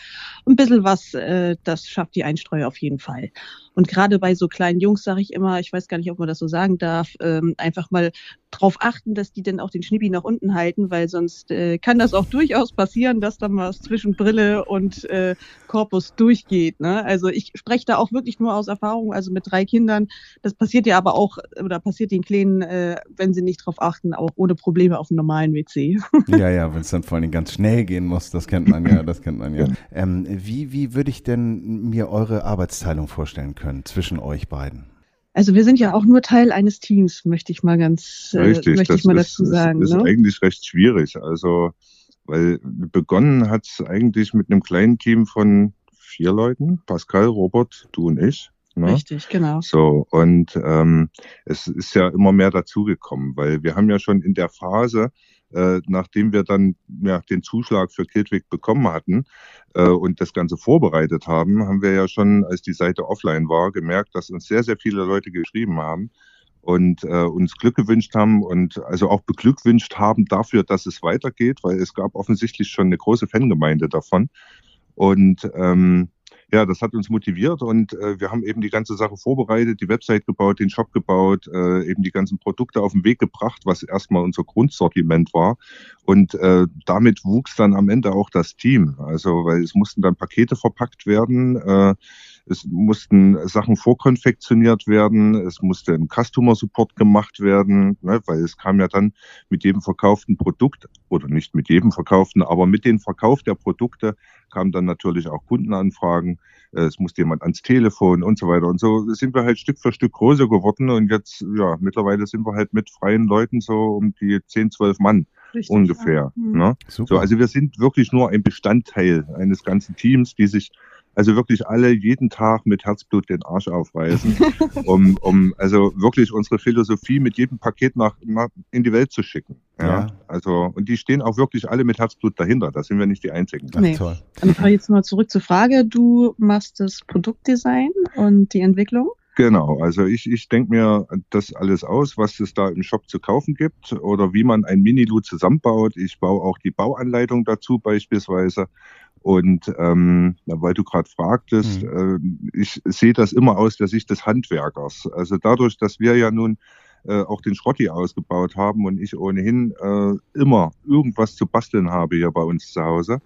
ein bisschen was, äh, das schafft die Einstreu auf jeden Fall. Und gerade bei so kleinen Jungs sage ich immer, ich weiß gar nicht, ob man das so sagen darf, ähm, einfach mal drauf achten, dass die dann auch den Schnippi nach unten halten, weil sonst äh, kann das auch durchaus passieren, dass dann was zwischen Brille und äh, Korpus durchgeht. Ne? Also ich spreche da auch wirklich nur aus Erfahrung, also mit drei Kindern. Das passiert ja aber auch, oder passiert den Kleinen, äh, wenn sie nicht drauf achten, auch ohne Probleme auf einem normalen WC. ja, ja, wenn es dann vor allem ganz schnell gehen muss, das kennt man ja, das kennt man ja. Ähm, wie, wie würde ich denn mir eure Arbeitsteilung vorstellen können zwischen euch beiden? Also wir sind ja auch nur Teil eines Teams, möchte ich mal ganz, äh, Richtig, möchte ich mal ist, dazu sagen. Das ist ne? eigentlich recht schwierig. Also, weil begonnen hat es eigentlich mit einem kleinen Team von vier Leuten. Pascal, Robert, du und ich. Ne? Richtig, genau. So, und ähm, es ist ja immer mehr dazugekommen, weil wir haben ja schon in der Phase, äh, nachdem wir dann ja, den Zuschlag für Kildwig bekommen hatten äh, und das Ganze vorbereitet haben, haben wir ja schon, als die Seite offline war, gemerkt, dass uns sehr, sehr viele Leute geschrieben haben und äh, uns Glück gewünscht haben und also auch beglückwünscht haben dafür, dass es weitergeht, weil es gab offensichtlich schon eine große Fangemeinde davon. Und ähm, ja, das hat uns motiviert und äh, wir haben eben die ganze Sache vorbereitet, die Website gebaut, den Shop gebaut, äh, eben die ganzen Produkte auf den Weg gebracht, was erstmal unser Grundsortiment war. Und äh, damit wuchs dann am Ende auch das Team. Also, weil es mussten dann Pakete verpackt werden. Äh, es mussten Sachen vorkonfektioniert werden, es musste ein Customer Support gemacht werden, ne, weil es kam ja dann mit jedem verkauften Produkt oder nicht mit jedem verkauften, aber mit dem Verkauf der Produkte kamen dann natürlich auch Kundenanfragen. Es musste jemand ans Telefon und so weiter. Und so sind wir halt Stück für Stück größer geworden. Und jetzt, ja, mittlerweile sind wir halt mit freien Leuten so um die 10, 12 Mann Richtig, ungefähr. Ja. Mhm. Ne? So, also wir sind wirklich nur ein Bestandteil eines ganzen Teams, die sich also wirklich alle jeden Tag mit Herzblut den Arsch aufreißen, um, um also wirklich unsere Philosophie mit jedem Paket nach, nach in die Welt zu schicken. Ja? ja? Also, und die stehen auch wirklich alle mit Herzblut dahinter. Da sind wir nicht die Einzigen. Ach, nee. toll. Und jetzt mal zurück zur Frage. Du machst das Produktdesign und die Entwicklung? Genau, also ich, ich denke mir das alles aus, was es da im Shop zu kaufen gibt oder wie man ein Mini-Lu zusammenbaut. Ich baue auch die Bauanleitung dazu beispielsweise. Und ähm, weil du gerade fragtest, mhm. äh, ich sehe das immer aus der Sicht des Handwerkers. Also dadurch, dass wir ja nun äh, auch den Schrotti ausgebaut haben und ich ohnehin äh, immer irgendwas zu basteln habe hier bei uns zu Hause,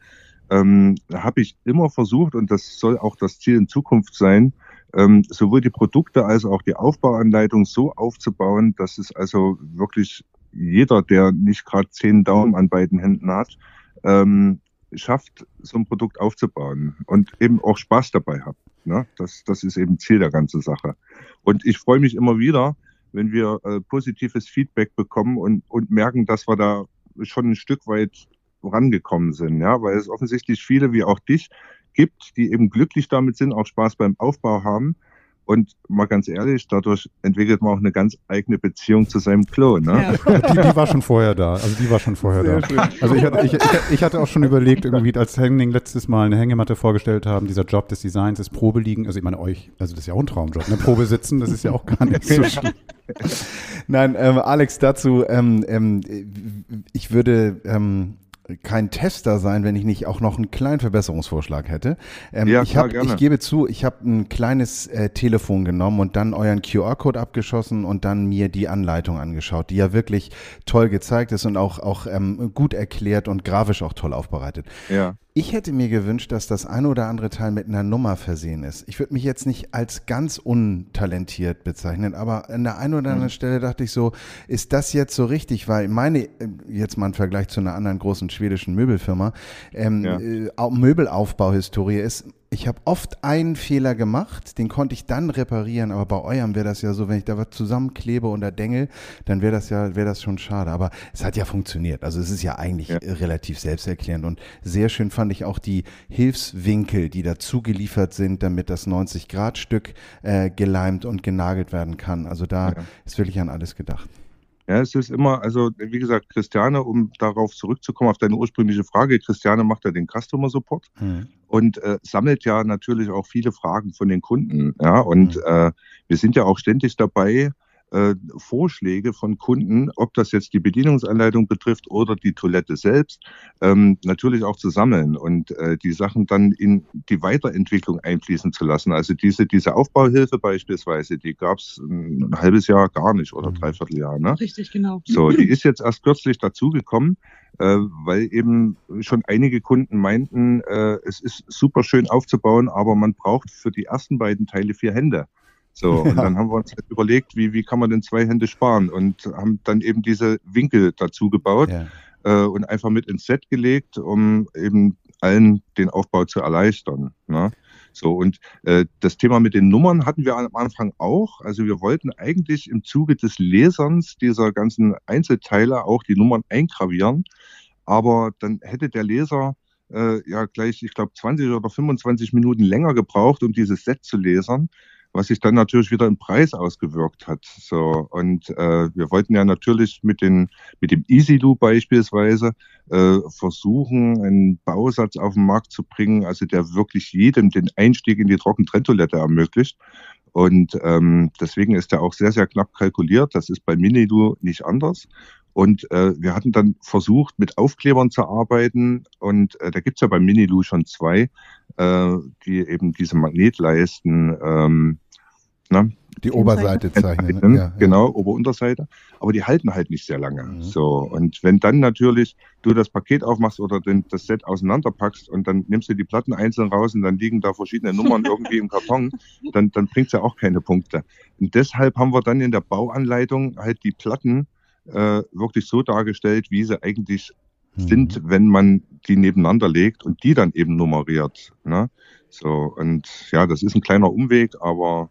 ähm, habe ich immer versucht, und das soll auch das Ziel in Zukunft sein, ähm, sowohl die Produkte als auch die Aufbauanleitung so aufzubauen, dass es also wirklich jeder, der nicht gerade zehn Daumen an beiden Händen hat, ähm, schafft, so ein Produkt aufzubauen und eben auch Spaß dabei hat. Ne? Das, das ist eben Ziel der ganzen Sache. Und ich freue mich immer wieder, wenn wir äh, positives Feedback bekommen und, und merken, dass wir da schon ein Stück weit rangekommen sind, ja, weil es offensichtlich viele wie auch dich gibt, die eben glücklich damit sind, auch Spaß beim Aufbau haben und mal ganz ehrlich, dadurch entwickelt man auch eine ganz eigene Beziehung zu seinem Klo. Ne? Ja. Die, die, war schon vorher da. Also die war schon vorher Sehr da. Schön. Also ich hatte, ich, ich, hatte auch schon überlegt, irgendwie, als Henning letztes Mal eine Hängematte vorgestellt haben, dieser Job des Designs, des Probeliegen. Also ich meine euch, also das ist ja auch ein Traumjob. Ne? Probe sitzen, das ist ja auch gar nicht so schlimm. Nein, ähm, Alex, dazu, ähm, ähm, ich würde ähm, kein Tester sein, wenn ich nicht auch noch einen kleinen Verbesserungsvorschlag hätte. Ähm, ja, ich, hab, ich gebe zu, ich habe ein kleines äh, Telefon genommen und dann euren QR-Code abgeschossen und dann mir die Anleitung angeschaut, die ja wirklich toll gezeigt ist und auch, auch ähm, gut erklärt und grafisch auch toll aufbereitet. Ja. Ich hätte mir gewünscht, dass das ein oder andere Teil mit einer Nummer versehen ist. Ich würde mich jetzt nicht als ganz untalentiert bezeichnen, aber an der einen oder anderen mhm. Stelle dachte ich so, ist das jetzt so richtig? Weil meine, äh, jetzt mal im Vergleich zu einer anderen großen schwedischen Möbelfirma, ähm, ja. äh, Möbelaufbauhistorie ist, ich habe oft einen Fehler gemacht, den konnte ich dann reparieren, aber bei eurem wäre das ja so, wenn ich da was zusammenklebe oder dengel, dann wäre das ja, wäre das schon schade. Aber es hat ja funktioniert. Also es ist ja eigentlich ja. relativ selbsterklärend und sehr schön fand ich auch die Hilfswinkel, die dazu geliefert sind, damit das 90-Grad-Stück äh, geleimt und genagelt werden kann. Also da ja. ist wirklich an alles gedacht. Ja, es ist immer, also wie gesagt, Christiane, um darauf zurückzukommen, auf deine ursprüngliche Frage, Christiane macht ja den Customer Support mhm. und äh, sammelt ja natürlich auch viele Fragen von den Kunden. Ja, und mhm. äh, wir sind ja auch ständig dabei, äh, Vorschläge von Kunden, ob das jetzt die Bedienungsanleitung betrifft oder die Toilette selbst, ähm, natürlich auch zu sammeln und äh, die Sachen dann in die Weiterentwicklung einfließen zu lassen. Also diese, diese Aufbauhilfe beispielsweise, die gab es ein halbes Jahr gar nicht oder mhm. dreiviertel Jahr. Ne? Richtig, genau. So, die ist jetzt erst kürzlich dazugekommen. Äh, weil eben schon einige Kunden meinten, äh, es ist super schön aufzubauen, aber man braucht für die ersten beiden Teile vier Hände. So, ja. und dann haben wir uns halt überlegt, wie, wie kann man denn zwei Hände sparen und haben dann eben diese Winkel dazu gebaut ja. äh, und einfach mit ins Set gelegt, um eben allen den Aufbau zu erleichtern. Ne? So, und äh, das Thema mit den Nummern hatten wir am Anfang auch. Also wir wollten eigentlich im Zuge des Leserns dieser ganzen Einzelteile auch die Nummern eingravieren. Aber dann hätte der Leser äh, ja gleich, ich glaube, 20 oder 25 Minuten länger gebraucht, um dieses Set zu lesen was sich dann natürlich wieder im Preis ausgewirkt hat. So und äh, wir wollten ja natürlich mit den mit dem EasyLoo beispielsweise äh, versuchen, einen Bausatz auf den Markt zu bringen, also der wirklich jedem den Einstieg in die Trockentrenntoilette ermöglicht. Und ähm, deswegen ist er auch sehr, sehr knapp kalkuliert. Das ist bei Minilu nicht anders. Und äh, wir hatten dann versucht, mit Aufklebern zu arbeiten. Und äh, da gibt's ja bei Minilu schon zwei, äh, die eben diese Magnetleisten ähm, ne? die Oberseite zeichnen. Ja, genau, ja. Ober-Unterseite. Aber die halten halt nicht sehr lange. Mhm. So. Und wenn dann natürlich du das Paket aufmachst oder den, das Set auseinanderpackst und dann nimmst du die Platten einzeln raus und dann liegen da verschiedene Nummern irgendwie im Karton, dann, dann bringt's ja auch keine Punkte. Und deshalb haben wir dann in der Bauanleitung halt die Platten äh, wirklich so dargestellt, wie sie eigentlich. Sind, wenn man die nebeneinander legt und die dann eben nummeriert. Ne? So, und ja, das ist ein kleiner Umweg, aber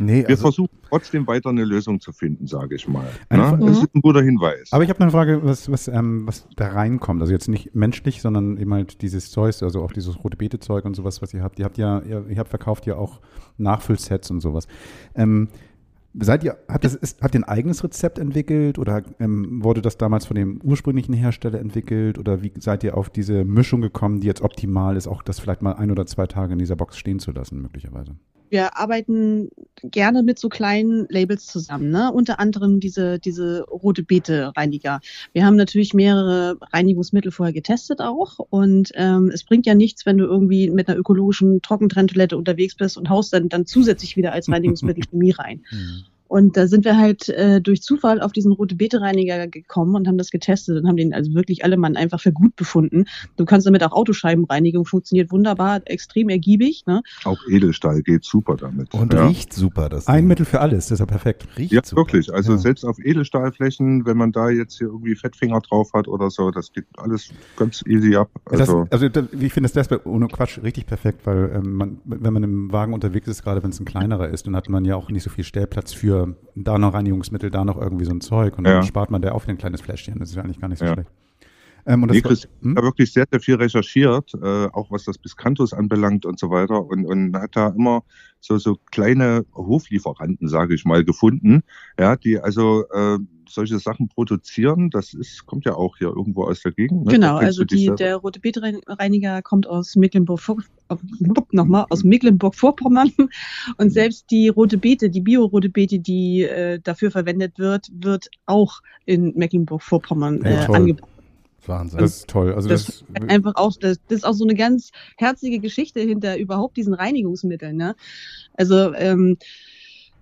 Nee, wir also, versuchen trotzdem weiter eine Lösung zu finden, sage ich mal. Ne? Das ist ein guter Hinweis. Aber ich habe eine Frage, was, was, ähm, was da reinkommt. Also jetzt nicht menschlich, sondern eben halt dieses Zeug, also auch dieses rote Beete-Zeug und sowas, was ihr habt. Ihr habt ja, ihr, ihr habt verkauft ja auch Nachfüllsets und sowas. Ähm, Seid ihr, habt, das, ist, habt ihr ein eigenes Rezept entwickelt oder ähm, wurde das damals von dem ursprünglichen Hersteller entwickelt oder wie seid ihr auf diese Mischung gekommen, die jetzt optimal ist, auch das vielleicht mal ein oder zwei Tage in dieser Box stehen zu lassen, möglicherweise? Wir arbeiten gerne mit so kleinen Labels zusammen, ne? unter anderem diese, diese rote Beete-Reiniger. Wir haben natürlich mehrere Reinigungsmittel vorher getestet auch und ähm, es bringt ja nichts, wenn du irgendwie mit einer ökologischen Trockentrenntoilette unterwegs bist und haust dann, dann zusätzlich wieder als Reinigungsmittel Chemie rein. Mhm. Und da sind wir halt äh, durch Zufall auf diesen rote Beete Reiniger gekommen und haben das getestet und haben den also wirklich alle Mann einfach für gut befunden. Du kannst damit auch Autoscheibenreinigung funktioniert wunderbar, extrem ergiebig. Ne? Auch Edelstahl geht super damit. Und ja. riecht super. Das Ein Mittel für alles, das ist ja perfekt. Riecht ja, super. wirklich. Also ja. selbst auf Edelstahlflächen, wenn man da jetzt hier irgendwie Fettfinger drauf hat oder so, das geht alles ganz easy ab. Also, das, also ich finde das ohne Quatsch richtig perfekt, weil ähm, man, wenn man im Wagen unterwegs ist, gerade wenn es ein kleinerer ist, dann hat man ja auch nicht so viel Stellplatz für da noch Reinigungsmittel, da noch irgendwie so ein Zeug und ja. dann spart man da auch ein kleines Fläschchen. Das ist ja eigentlich gar nicht so ja. schlecht. Ähm, und das nee, Chris hm? hat wirklich sehr, sehr viel recherchiert, äh, auch was das Biscantus anbelangt und so weiter und, und hat da immer so, so kleine Hoflieferanten, sage ich mal, gefunden, ja, die also äh, solche Sachen produzieren. Das ist, kommt ja auch hier irgendwo aus der Gegend. Ne? Genau, also die, der rote Beetreiniger kommt aus Mecklenburg, nochmal, aus Mecklenburg-Vorpommern. Und selbst die rote Beete, die Bio-rote Beete, die äh, dafür verwendet wird, wird auch in Mecklenburg-Vorpommern äh, angebaut. Wahnsinn. Das ist toll. Also das, das ist einfach auch, das, das, ist auch so eine ganz herzige Geschichte hinter überhaupt diesen Reinigungsmitteln. Ne? Also ähm,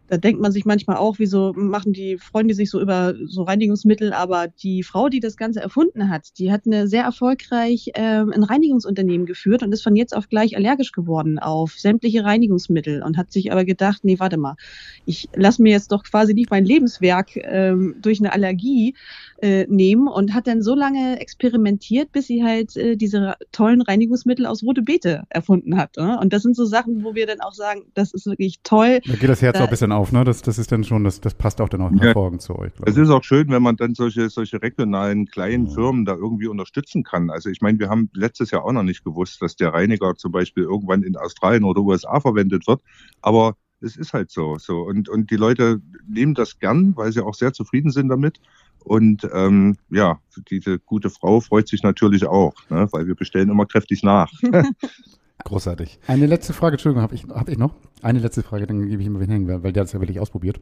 da denkt man sich manchmal auch, wieso machen die, freuen die sich so über so Reinigungsmittel, aber die Frau, die das Ganze erfunden hat, die hat eine sehr erfolgreich ähm, ein Reinigungsunternehmen geführt und ist von jetzt auf gleich allergisch geworden auf sämtliche Reinigungsmittel und hat sich aber gedacht, nee, warte mal, ich lasse mir jetzt doch quasi nicht mein Lebenswerk ähm, durch eine Allergie äh, nehmen und hat dann so lange experimentiert, bis sie halt äh, diese tollen Reinigungsmittel aus rote Beete erfunden hat. Äh? Und das sind so Sachen, wo wir dann auch sagen, das ist wirklich toll. Da geht das Herz da, auch ein bisschen auf, ne? Das, das ist dann schon, das, das passt auch dann auch hervorragend ja. zu euch. Es ist auch schön, wenn man dann solche, solche regionalen kleinen Firmen da irgendwie unterstützen kann. Also ich meine, wir haben letztes Jahr auch noch nicht gewusst, dass der Reiniger zum Beispiel irgendwann in Australien oder USA verwendet wird. Aber es ist halt so. so. Und, und die Leute nehmen das gern, weil sie auch sehr zufrieden sind damit. Und ähm, ja, diese gute Frau freut sich natürlich auch, ne? weil wir bestellen immer kräftig nach. Großartig. Eine letzte Frage, Entschuldigung, habe ich, hab ich noch? Eine letzte Frage, dann gebe ich immer wen hängen, weil, weil der hat es ja wirklich ausprobiert.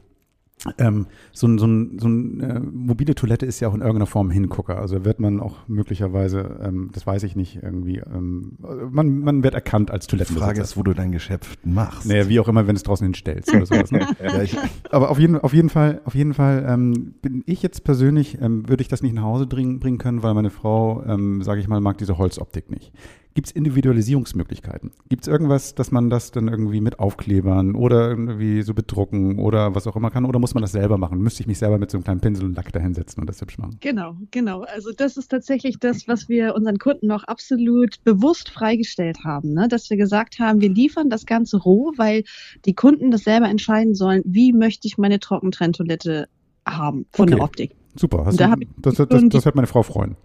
Ähm, so ein, so ein, so ein äh, mobile Toilette ist ja auch in irgendeiner Form Hingucker. Also wird man auch möglicherweise, ähm, das weiß ich nicht, irgendwie, ähm, man, man wird erkannt als Die Toilettenbesitzer. Frage ist, wo du dein Geschäft machst. Naja, wie auch immer, wenn du es draußen hinstellst oder sowas. Ne? Ja, ich, Aber auf jeden, auf jeden Fall, auf jeden Fall ähm, bin ich jetzt persönlich, ähm, würde ich das nicht nach Hause bringen, bringen können, weil meine Frau, ähm, sage ich mal, mag diese Holzoptik nicht. Gibt es Individualisierungsmöglichkeiten? Gibt es irgendwas, dass man das dann irgendwie mit Aufklebern oder irgendwie so bedrucken oder was auch immer kann? Oder muss man das selber machen? Müsste ich mich selber mit so einem kleinen Pinsel und Lack dahinsetzen und das hübsch machen? Genau, genau. Also das ist tatsächlich das, was wir unseren Kunden noch absolut bewusst freigestellt haben, ne? dass wir gesagt haben, wir liefern das Ganze roh, weil die Kunden das selber entscheiden sollen, wie möchte ich meine Trockentrenntoilette haben von Okay. der Optik. Super, hast Da du, ich das, das, das, das wird meine Frau freuen.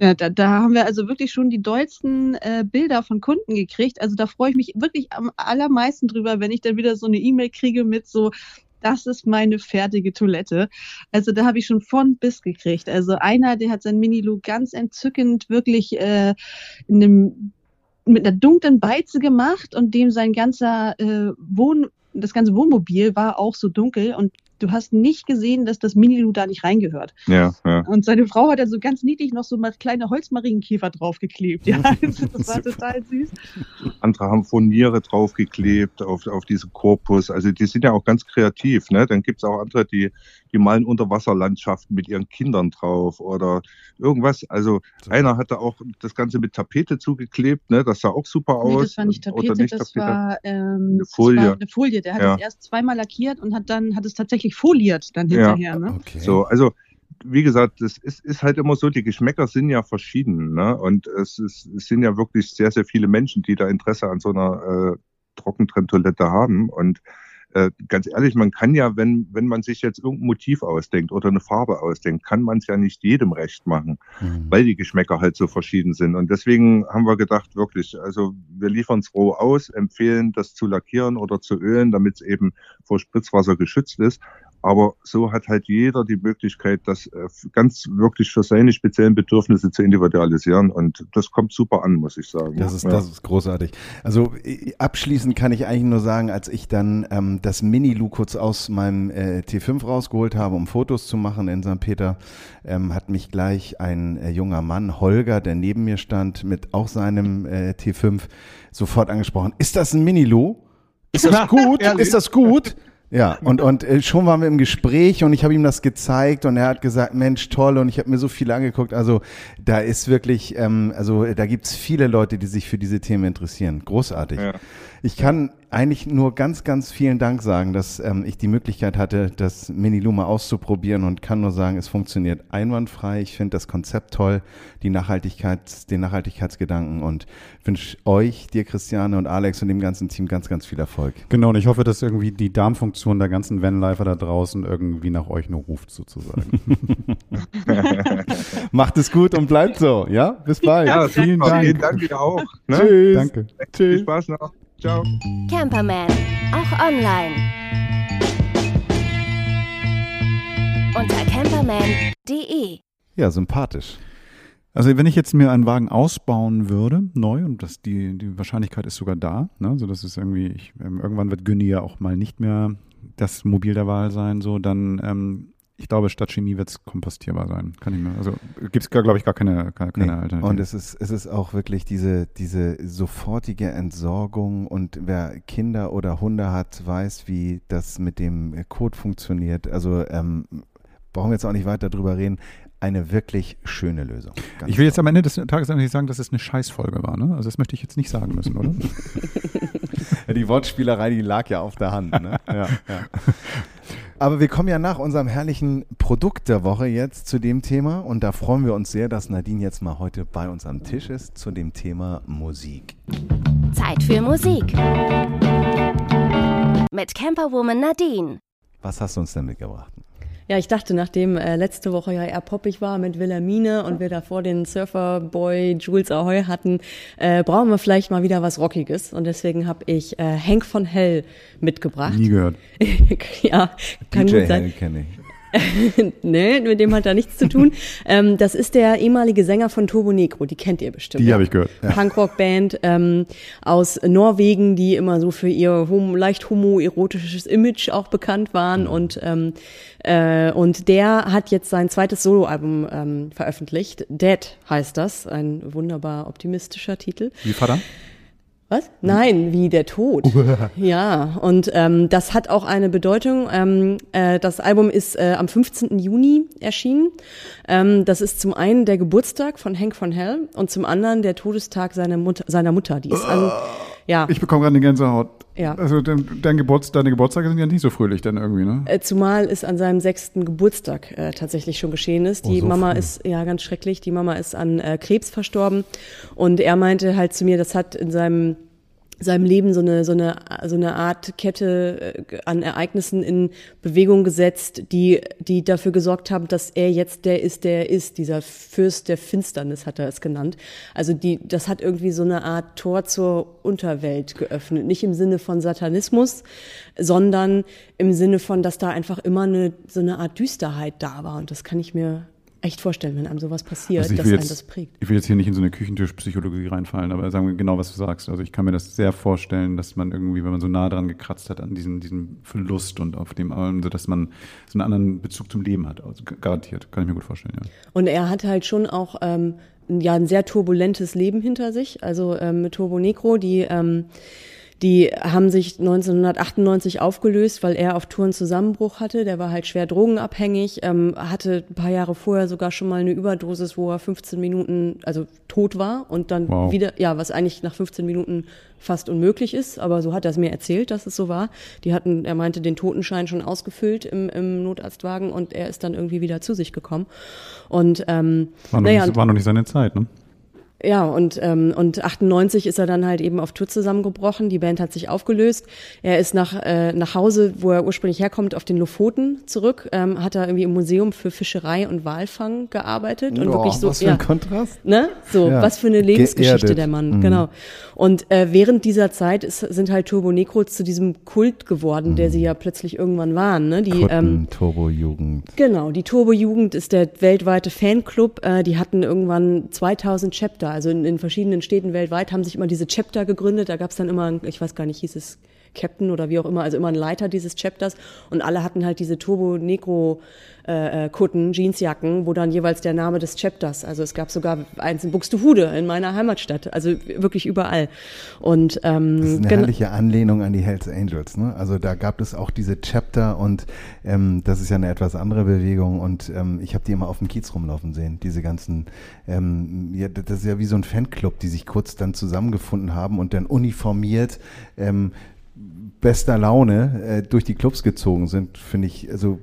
Ja, da, da haben wir also wirklich schon die dollsten äh, Bilder von Kunden gekriegt. Also da freue ich mich wirklich am allermeisten drüber, wenn ich dann wieder so eine E-Mail kriege mit so, das ist meine fertige Toilette. Also da habe ich schon von bis gekriegt. Also einer, der hat sein Mini-Lu ganz entzückend wirklich äh, in einem, mit einer dunklen Beize gemacht und dem sein ganzer äh, Wohn, das ganze Wohnmobil war auch so dunkel und du hast nicht gesehen, dass das Mini-Lu da nicht reingehört. ja, ja. Und seine Frau hat dann so ganz niedlich noch so mal kleine Holzmarienkäfer draufgeklebt. Ja, also das war total süß. Andere haben Furniere draufgeklebt auf, auf diesen Korpus. Also die sind ja auch ganz kreativ. Ne? Dann gibt's auch andere, die, die malen Unterwasserlandschaften mit ihren Kindern drauf oder irgendwas. Also einer hatte auch das Ganze mit Tapete zugeklebt. Ne? Das sah auch super Nee, aus. das war nicht Oder Tapete, nicht das Tapete? war, ähm, Eine das Folie. war eine Folie. Der hat Ja. es erst zweimal lackiert und hat dann hat es tatsächlich foliert dann Ja. hinterher. Ne? okay. So, also wie gesagt, das ist, ist halt immer so, die Geschmäcker sind ja verschieden. Ne? Und es, ist, es sind ja wirklich sehr, sehr viele Menschen, die da Interesse an so einer äh, Trockentrenntoilette haben. Und äh, ganz ehrlich, man kann ja, wenn, wenn man sich jetzt irgendein Motiv ausdenkt oder eine Farbe ausdenkt, kann man es ja nicht jedem recht machen, Mhm. weil die Geschmäcker halt so verschieden sind. Und deswegen haben wir gedacht, wirklich, also wir liefern es roh aus, empfehlen das zu lackieren oder zu ölen, damit es eben vor Spritzwasser geschützt ist. Aber so hat halt jeder die Möglichkeit, das äh, ganz wirklich für seine speziellen Bedürfnisse zu individualisieren. Und das kommt super an, muss ich sagen. Das ist, Ja. das ist großartig. Also äh, abschließend kann ich eigentlich nur sagen, als ich dann ähm, das Mini-Lu kurz aus meinem äh, T5 rausgeholt habe, um Fotos zu machen in St. Peter, ähm, hat mich gleich ein äh, junger Mann, Holger, der neben mir stand, mit auch seinem äh, T5 sofort angesprochen. Ist das ein Mini-Lu? Ist das gut? ist das gut? Ja, und, und äh, schon waren wir im Gespräch und ich habe ihm das gezeigt und er hat gesagt, Mensch, toll und ich habe mir so viel angeguckt. Also da ist wirklich, ähm, also da gibt's viele Leute, die sich für diese Themen interessieren. Großartig. Ja. Ich kann eigentlich nur ganz, ganz vielen Dank sagen, dass ähm, ich die Möglichkeit hatte, das Mini Luma auszuprobieren und kann nur sagen, es funktioniert einwandfrei. Ich finde das Konzept toll, die Nachhaltigkeit, den Nachhaltigkeitsgedanken und wünsche euch, dir Christiane und Alex und dem ganzen Team ganz, ganz viel Erfolg. Genau, und ich hoffe, dass irgendwie die Darmfunktion der ganzen Vanlifer da draußen irgendwie nach euch nur ruft, sozusagen. Macht es gut und bleibt so, ja? Bis bald. Ja, Vielen. Dank. Vielen Dank dir auch. Ne? Tschüss. Danke. Viel Tschüss. Spaß noch. Ciao. Camperman, auch online. Unter camperman.de. Ja, sympathisch. Also wenn ich jetzt mir einen Wagen ausbauen würde, neu, und das, die, die Wahrscheinlichkeit ist sogar da, ne, so dass es irgendwie, ich, ähm, irgendwann wird Günni ja auch mal nicht mehr das Mobil der Wahl sein, so, dann, ähm, ich glaube, statt Chemie wird es kompostierbar sein. Kann ich mir, also gibt es, glaube ich, gar keine, keine, Nee. Alternative. Und es ist, es ist auch wirklich diese, diese sofortige Entsorgung und wer Kinder oder Hunde hat, weiß, wie das mit dem Code funktioniert. Also ähm, brauchen wir jetzt auch nicht weiter drüber reden. Eine wirklich schöne Lösung. Ganz ich will jetzt am Ende des Tages eigentlich sagen, dass es eine Scheißfolge war, ne? Also das möchte ich jetzt nicht sagen müssen, oder? Die Wortspielerei, die lag ja auf der Hand. Ne? ja, ja. Aber wir kommen ja nach unserem herrlichen Produkt der Woche jetzt zu dem Thema und da freuen wir uns sehr, dass Nadine jetzt mal heute bei uns am Tisch ist zu dem Thema Musik. Zeit für Musik. Mit Camperwoman Nadine. Was hast du uns denn mitgebracht? Ja, ich dachte, nachdem äh, letzte Woche ja eher poppig war mit Wilhelmine und wir davor den Surferboy Jules Ahoy hatten, äh, brauchen wir vielleicht mal wieder was Rockiges. Und deswegen habe ich äh, Hank von Hell mitgebracht. Nie gehört. ja, kann DJ gut sein. Hell kenne ich. nee, mit dem hat er nichts zu tun. ähm, das ist der ehemalige Sänger von Turbo Negro, die kennt ihr bestimmt. Die ja? habe ich gehört. Punkrock-Band ähm, aus Norwegen, die immer so für ihr hom leicht homoerotisches Image auch bekannt waren. Und, ähm, äh, und der hat jetzt sein zweites Soloalbum ähm, veröffentlicht. Dead heißt das, ein wunderbar optimistischer Titel. Wie Vater? Was? Nein, wie der Tod. ja, und ähm, das hat auch eine Bedeutung. Ähm, äh, das Album ist äh, am 15. Juni erschienen. Ähm, das ist zum einen der Geburtstag von Hank von Hell und zum anderen der Todestag seiner Mutter. Seiner Mutter. Die ist an, ja, Ich bekomme gerade eine Gänsehaut. Ja. Also dein, Geburts, deine Geburtstage sind ja nicht so fröhlich dann irgendwie, ne? äh, zumal es an seinem sechsten Geburtstag äh, tatsächlich schon geschehen ist. Die so Mama früh. ist, ja, ganz schrecklich, die Mama ist an äh, Krebs verstorben und er meinte halt zu mir, das hat in seinem seinem Leben so eine so eine so eine Art Kette äh, an Ereignissen in Bewegung gesetzt, die die dafür gesorgt haben, dass er jetzt der ist, der er ist, dieser Fürst der Finsternis hat er es genannt. Also die das hat irgendwie so eine Art Tor zur Unterwelt geöffnet, nicht im Sinne von Satanismus, sondern im Sinne von, dass da einfach immer eine so eine Art Düsterheit da war. Und das kann ich mir echt vorstellen, wenn einem sowas passiert, Also dass will einen jetzt- das prägt. Ich will jetzt hier nicht in so eine Küchentischpsychologie reinfallen, aber sagen wir genau, was du sagst. Also ich kann mir das sehr vorstellen, dass man irgendwie, wenn man so nah dran gekratzt hat an diesen, diesen Verlust und auf dem, also dass man so einen anderen Bezug zum Leben hat. Also garantiert, kann ich mir gut vorstellen, ja. Und er hat halt schon auch ähm, ja ein sehr turbulentes Leben hinter sich. Also ähm, mit Turbo Negro, die ähm, die haben sich 1998 aufgelöst, weil er auf Touren Zusammenbruch hatte. Der war halt schwer drogenabhängig, ähm, hatte ein paar Jahre vorher sogar schon mal eine Überdosis, wo er 15 Minuten, also tot war und dann Wow. wieder, ja, was eigentlich nach 15 Minuten fast unmöglich ist, aber so hat er es mir erzählt, dass es so war. Die hatten, er meinte, den Totenschein schon ausgefüllt im, im Notarztwagen und er ist dann irgendwie wieder zu sich gekommen. Und ähm, War noch, naja, nicht, war noch nicht seine Zeit, ne? Ja, und, ähm, und 98 ist er dann halt eben auf Tour zusammengebrochen. Die Band hat sich aufgelöst. Er ist nach, äh, nach Hause, wo er ursprünglich herkommt, auf den Lofoten zurück. Ähm, hat er irgendwie im Museum für Fischerei und Walfang gearbeitet. Und Oh, wirklich so, was für ja, ein Kontrast. Ne? So, Ja. was für eine Lebensgeschichte Geerdet. der Mann, Mhm. genau. Und äh, während dieser Zeit ist, sind halt Turbo Negro zu diesem Kult geworden, der sie ja plötzlich irgendwann waren. Ne? Die, ähm, Kutten, Turbo-Jugend. Genau, die Turbo-Jugend ist der weltweite Fanclub. Äh, die hatten irgendwann 2000 Chapter, also in, in verschiedenen Städten weltweit haben sich immer diese Chapter gegründet. Da gab es dann immer, ich weiß gar nicht, hieß es Captain oder wie auch immer, also immer ein Leiter dieses Chapters. Und alle hatten halt diese Turbo-Negro äh, äh, Jeansjacken, wo dann jeweils der Name des Chapters, also es gab sogar eins in Buxtehude, in meiner Heimatstadt, also wirklich überall. Und ähm, Das ist eine genau- herrliche Anlehnung an die Hells Angels. Ne? Also da gab es auch diese Chapter und ähm, das ist ja eine etwas andere Bewegung und ähm, ich habe die immer auf dem Kiez rumlaufen sehen. Diese ganzen, ähm, ja, das ist ja wie so ein Fanclub, die sich kurz dann zusammengefunden haben und dann uniformiert ähm, bester Laune äh, durch die Clubs gezogen sind, finde ich, also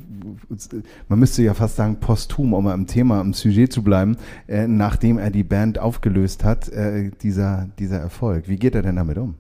man müsste ja fast sagen posthum, um am Thema, am Sujet zu bleiben, äh, nachdem er die Band aufgelöst hat, äh, dieser, dieser Erfolg. Wie geht er denn damit um?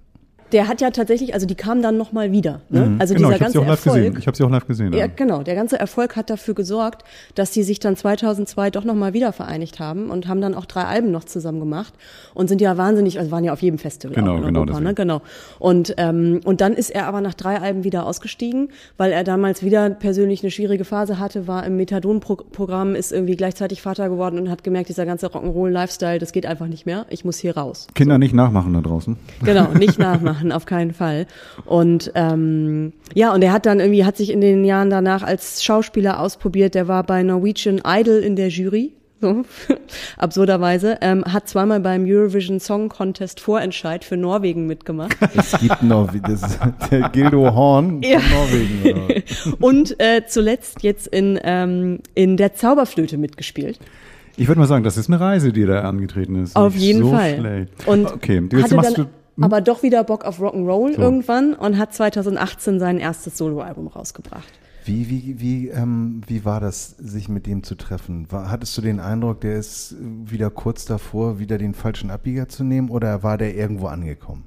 Der hat ja tatsächlich, also die kamen dann nochmal wieder. Ne? Mhm. Also genau, dieser ich habe sie ganze auch live Erfolg. gesehen. Ich habe sie auch live gesehen. Ja, Ja. genau. Der ganze Erfolg hat dafür gesorgt, dass die sich dann 2002 doch nochmal wieder vereinigt haben und haben dann auch drei Alben noch zusammen gemacht und sind ja wahnsinnig, also waren ja auf jedem Festival Genau, in genau, Europa, deswegen. ne? Genau. Und, ähm, und dann ist er aber nach drei Alben wieder ausgestiegen, weil er damals wieder persönlich eine schwierige Phase hatte, war im Methadon-Programm, ist irgendwie gleichzeitig Vater geworden und hat gemerkt, dieser ganze Rock'n'Roll-Lifestyle, das geht einfach nicht mehr. Ich muss hier raus. Kinder nicht nachmachen da draußen. Genau, nicht nachmachen, auf keinen Fall. Und ähm, ja, und er hat dann irgendwie, hat sich in den Jahren danach als Schauspieler ausprobiert. Der war bei Norwegian Idol in der Jury. So, absurderweise, ähm, hat zweimal beim Eurovision Song Contest Vorentscheid für Norwegen mitgemacht. Es gibt noch, wie das, der Gildo Horn Ja. von Norwegen. Oder? Und äh, zuletzt jetzt in, ähm, in der Zauberflöte mitgespielt. Ich würde mal sagen, das ist eine Reise, die da angetreten ist. Auf jeden so Fall. Schlecht. Und okay, jetzt machst du. Hm? aber doch wieder Bock auf Rock'n'Roll So. irgendwann und hat 2018 sein erstes Soloalbum rausgebracht. Wie, wie, wie, ähm, wie war das, sich mit dem zu treffen? War, hattest du den Eindruck, der ist äh, wieder kurz davor, wieder den falschen Abbieger zu nehmen oder war der irgendwo angekommen?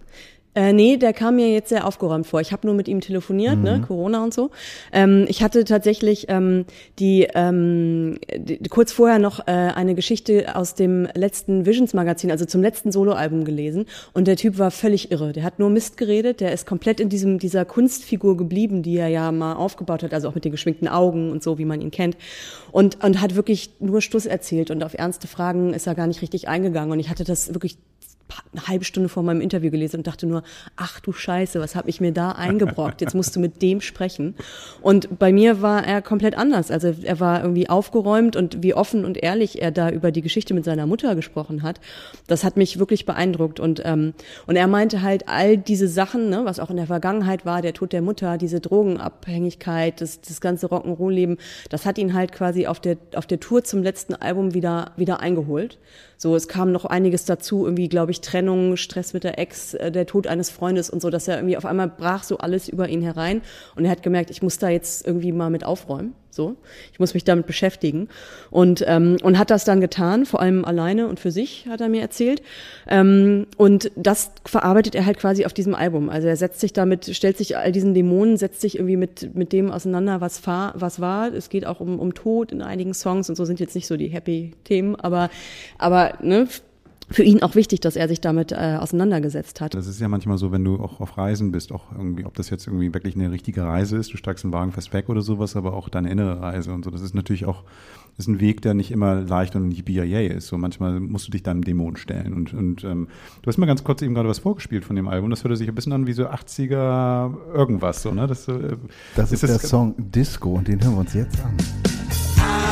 Äh, nee, der kam mir jetzt sehr aufgeräumt vor. Ich habe nur mit ihm telefoniert, ne, Mhm. Corona und so. Ähm, ich hatte tatsächlich ähm, die, ähm, die kurz vorher noch äh, eine Geschichte aus dem letzten Visions Magazin, also zum letzten Soloalbum gelesen. Und der Typ war völlig irre. Der hat nur Mist geredet. Der ist komplett in diesem dieser Kunstfigur geblieben, die er ja mal aufgebaut hat, also auch mit den geschminkten Augen und so, wie man ihn kennt. Und und hat wirklich nur Stuss erzählt und auf ernste Fragen ist er gar nicht richtig eingegangen. Und ich hatte das wirklich eine halbe Stunde vor meinem Interview gelesen und dachte nur, ach du Scheiße, was habe ich mir da eingebrockt? Jetzt musst du mit dem sprechen. Und bei mir war er komplett anders. Also er war irgendwie aufgeräumt und wie offen und ehrlich er da über die Geschichte mit seiner Mutter gesprochen hat, das hat mich wirklich beeindruckt. Und, ähm, und er meinte halt all diese Sachen, ne, was auch in der Vergangenheit war, der Tod der Mutter, diese Drogenabhängigkeit, das, das ganze Rock'n'Roll-Leben, das hat ihn halt quasi auf der, auf der Tour zum letzten Album wieder, wieder eingeholt. So, es kam noch einiges dazu, irgendwie, glaube ich, Trennung, Stress mit der Ex, äh, der Tod eines Freundes und so, dass er irgendwie auf einmal brach so alles über ihn herein und er hat gemerkt, ich muss da jetzt irgendwie mal mit aufräumen. So, ich muss mich damit beschäftigen und ähm, und hat das dann getan, vor allem alleine und für sich, hat er mir erzählt. Ähm, und das verarbeitet er halt quasi auf diesem Album. Also er setzt sich damit, stellt sich all diesen Dämonen, setzt sich irgendwie mit mit dem auseinander, was war, was war. Es geht auch um um Tod in einigen Songs und so sind jetzt nicht so die happy Themen, aber aber ne, für ihn auch wichtig, dass er sich damit äh, auseinandergesetzt hat. Das ist ja manchmal so, wenn du auch auf Reisen bist, auch irgendwie, ob das jetzt irgendwie wirklich eine richtige Reise ist, du steigst einen Wagen fest weg oder sowas, aber auch deine innere Reise und so. Das ist natürlich auch, ist ein Weg, der nicht immer leicht und nicht BIA ist. So manchmal musst du dich deinem Dämon stellen. Und, und ähm, du hast mir ganz kurz eben gerade was vorgespielt von dem Album. Das hörte sich ein bisschen an wie so 80er irgendwas, so, ne? Das, äh, Das ist, der Song Disco und den hören wir uns jetzt an.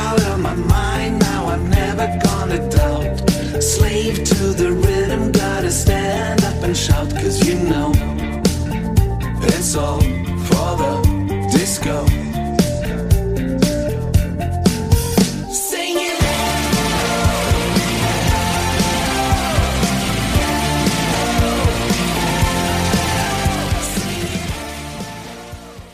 Out of my mind. Now I'm never gonna doubt. Slave to the rhythm, gotta stand up and shout, cause you know it's all for the disco. Sing it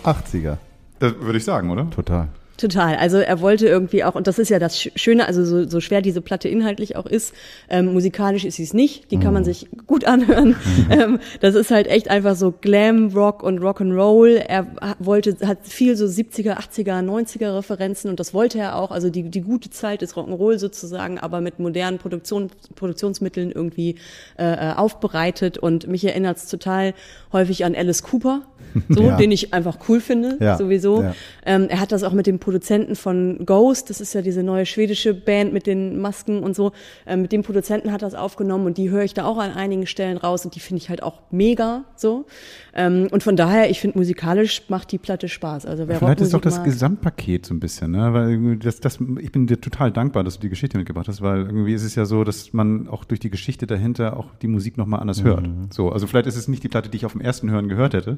80er. Das würde ich sagen, oder? Total. Total. Also er wollte irgendwie auch, und das ist ja das Sch- Schöne, also so, so schwer diese Platte inhaltlich auch ist, ähm, musikalisch ist sie es nicht, die kann man sich gut anhören. Ähm, das ist halt echt einfach so Glam, Rock und Rock'n'Roll. Er wollte, hat viel so 70er, 80er, 90er Referenzen und das wollte er auch, also die, die gute Zeit des Rock'n'Roll sozusagen, aber mit modernen Produktion, Produktionsmitteln irgendwie äh, äh, aufbereitet und mich erinnert es total häufig an Alice Cooper, so, Ja. den ich einfach cool finde, Ja, sowieso. ja. Ähm, er hat das auch mit dem Produzenten von Ghost, das ist ja diese neue schwedische Band mit den Masken und so, ähm, mit dem Produzenten hat das aufgenommen und die höre ich da auch an einigen Stellen raus und die finde ich halt auch mega so. Ähm, und von daher, ich finde musikalisch macht die Platte Spaß. Also wer Vielleicht ist doch das mag, Gesamtpaket so ein bisschen, ne? Weil das, das, ich bin dir total dankbar, dass du die Geschichte mitgebracht hast, weil irgendwie ist es ja so, dass man auch durch die Geschichte dahinter auch die Musik nochmal anders hört. So, also vielleicht ist es nicht die Platte, die ich auf dem ersten Hören gehört hätte,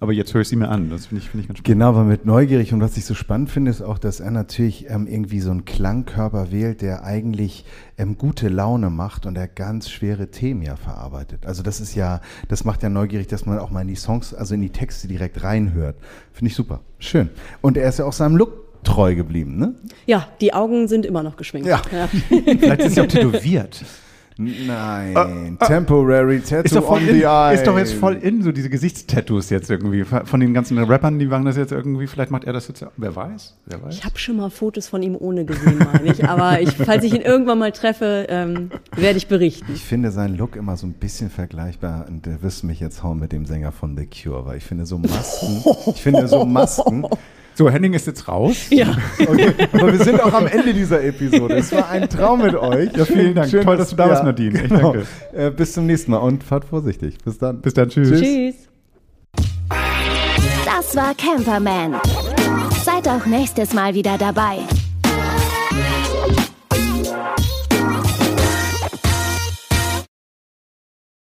aber jetzt höre ich sie mir an. Das finde ich, finde ich ganz spannend. Genau, aber mit neugierig und was ich so spannend finde, ist auch, dass er natürlich ähm, irgendwie so einen Klangkörper wählt, der eigentlich ähm, gute Laune macht und er ganz schwere Themen ja verarbeitet. Also das ist ja, das macht ja neugierig, dass man auch mal in die Songs, also in die Texte direkt reinhört. Finde ich super. Schön. Und er ist ja auch seinem Look treu geblieben, ne? Ja, die Augen sind immer noch geschminkt. Ja. Vielleicht ist sie auch tätowiert. Nein. Temporary Tattoo Ist doch, voll on in, the eye. ist doch jetzt voll in, so diese Gesichtstattoos jetzt irgendwie. Von den ganzen Rappern, die machen das jetzt irgendwie. Vielleicht macht er das jetzt. Wer weiß? Wer weiß? Ich habe schon mal Fotos von ihm ohne gesehen, meine ich. Aber ich, falls ich ihn irgendwann mal treffe, ähm, werde ich berichten. Ich finde seinen Look immer so ein bisschen vergleichbar und der wirst mich jetzt hauen mit dem Sänger von The Cure, weil ich finde so Masken, ich finde so Masken. So, Henning ist jetzt raus. Ja. Okay, aber wir sind auch am Ende dieser Episode. Es war ein Traum mit euch. Ja, vielen Dank. Toll, dass du da warst, Nadine. Echt Genau. danke. Äh, bis zum nächsten Mal und fahrt vorsichtig. Bis dann. Bis dann, tschüss. Tschüss. Das war Camperman. Seid auch nächstes Mal wieder dabei.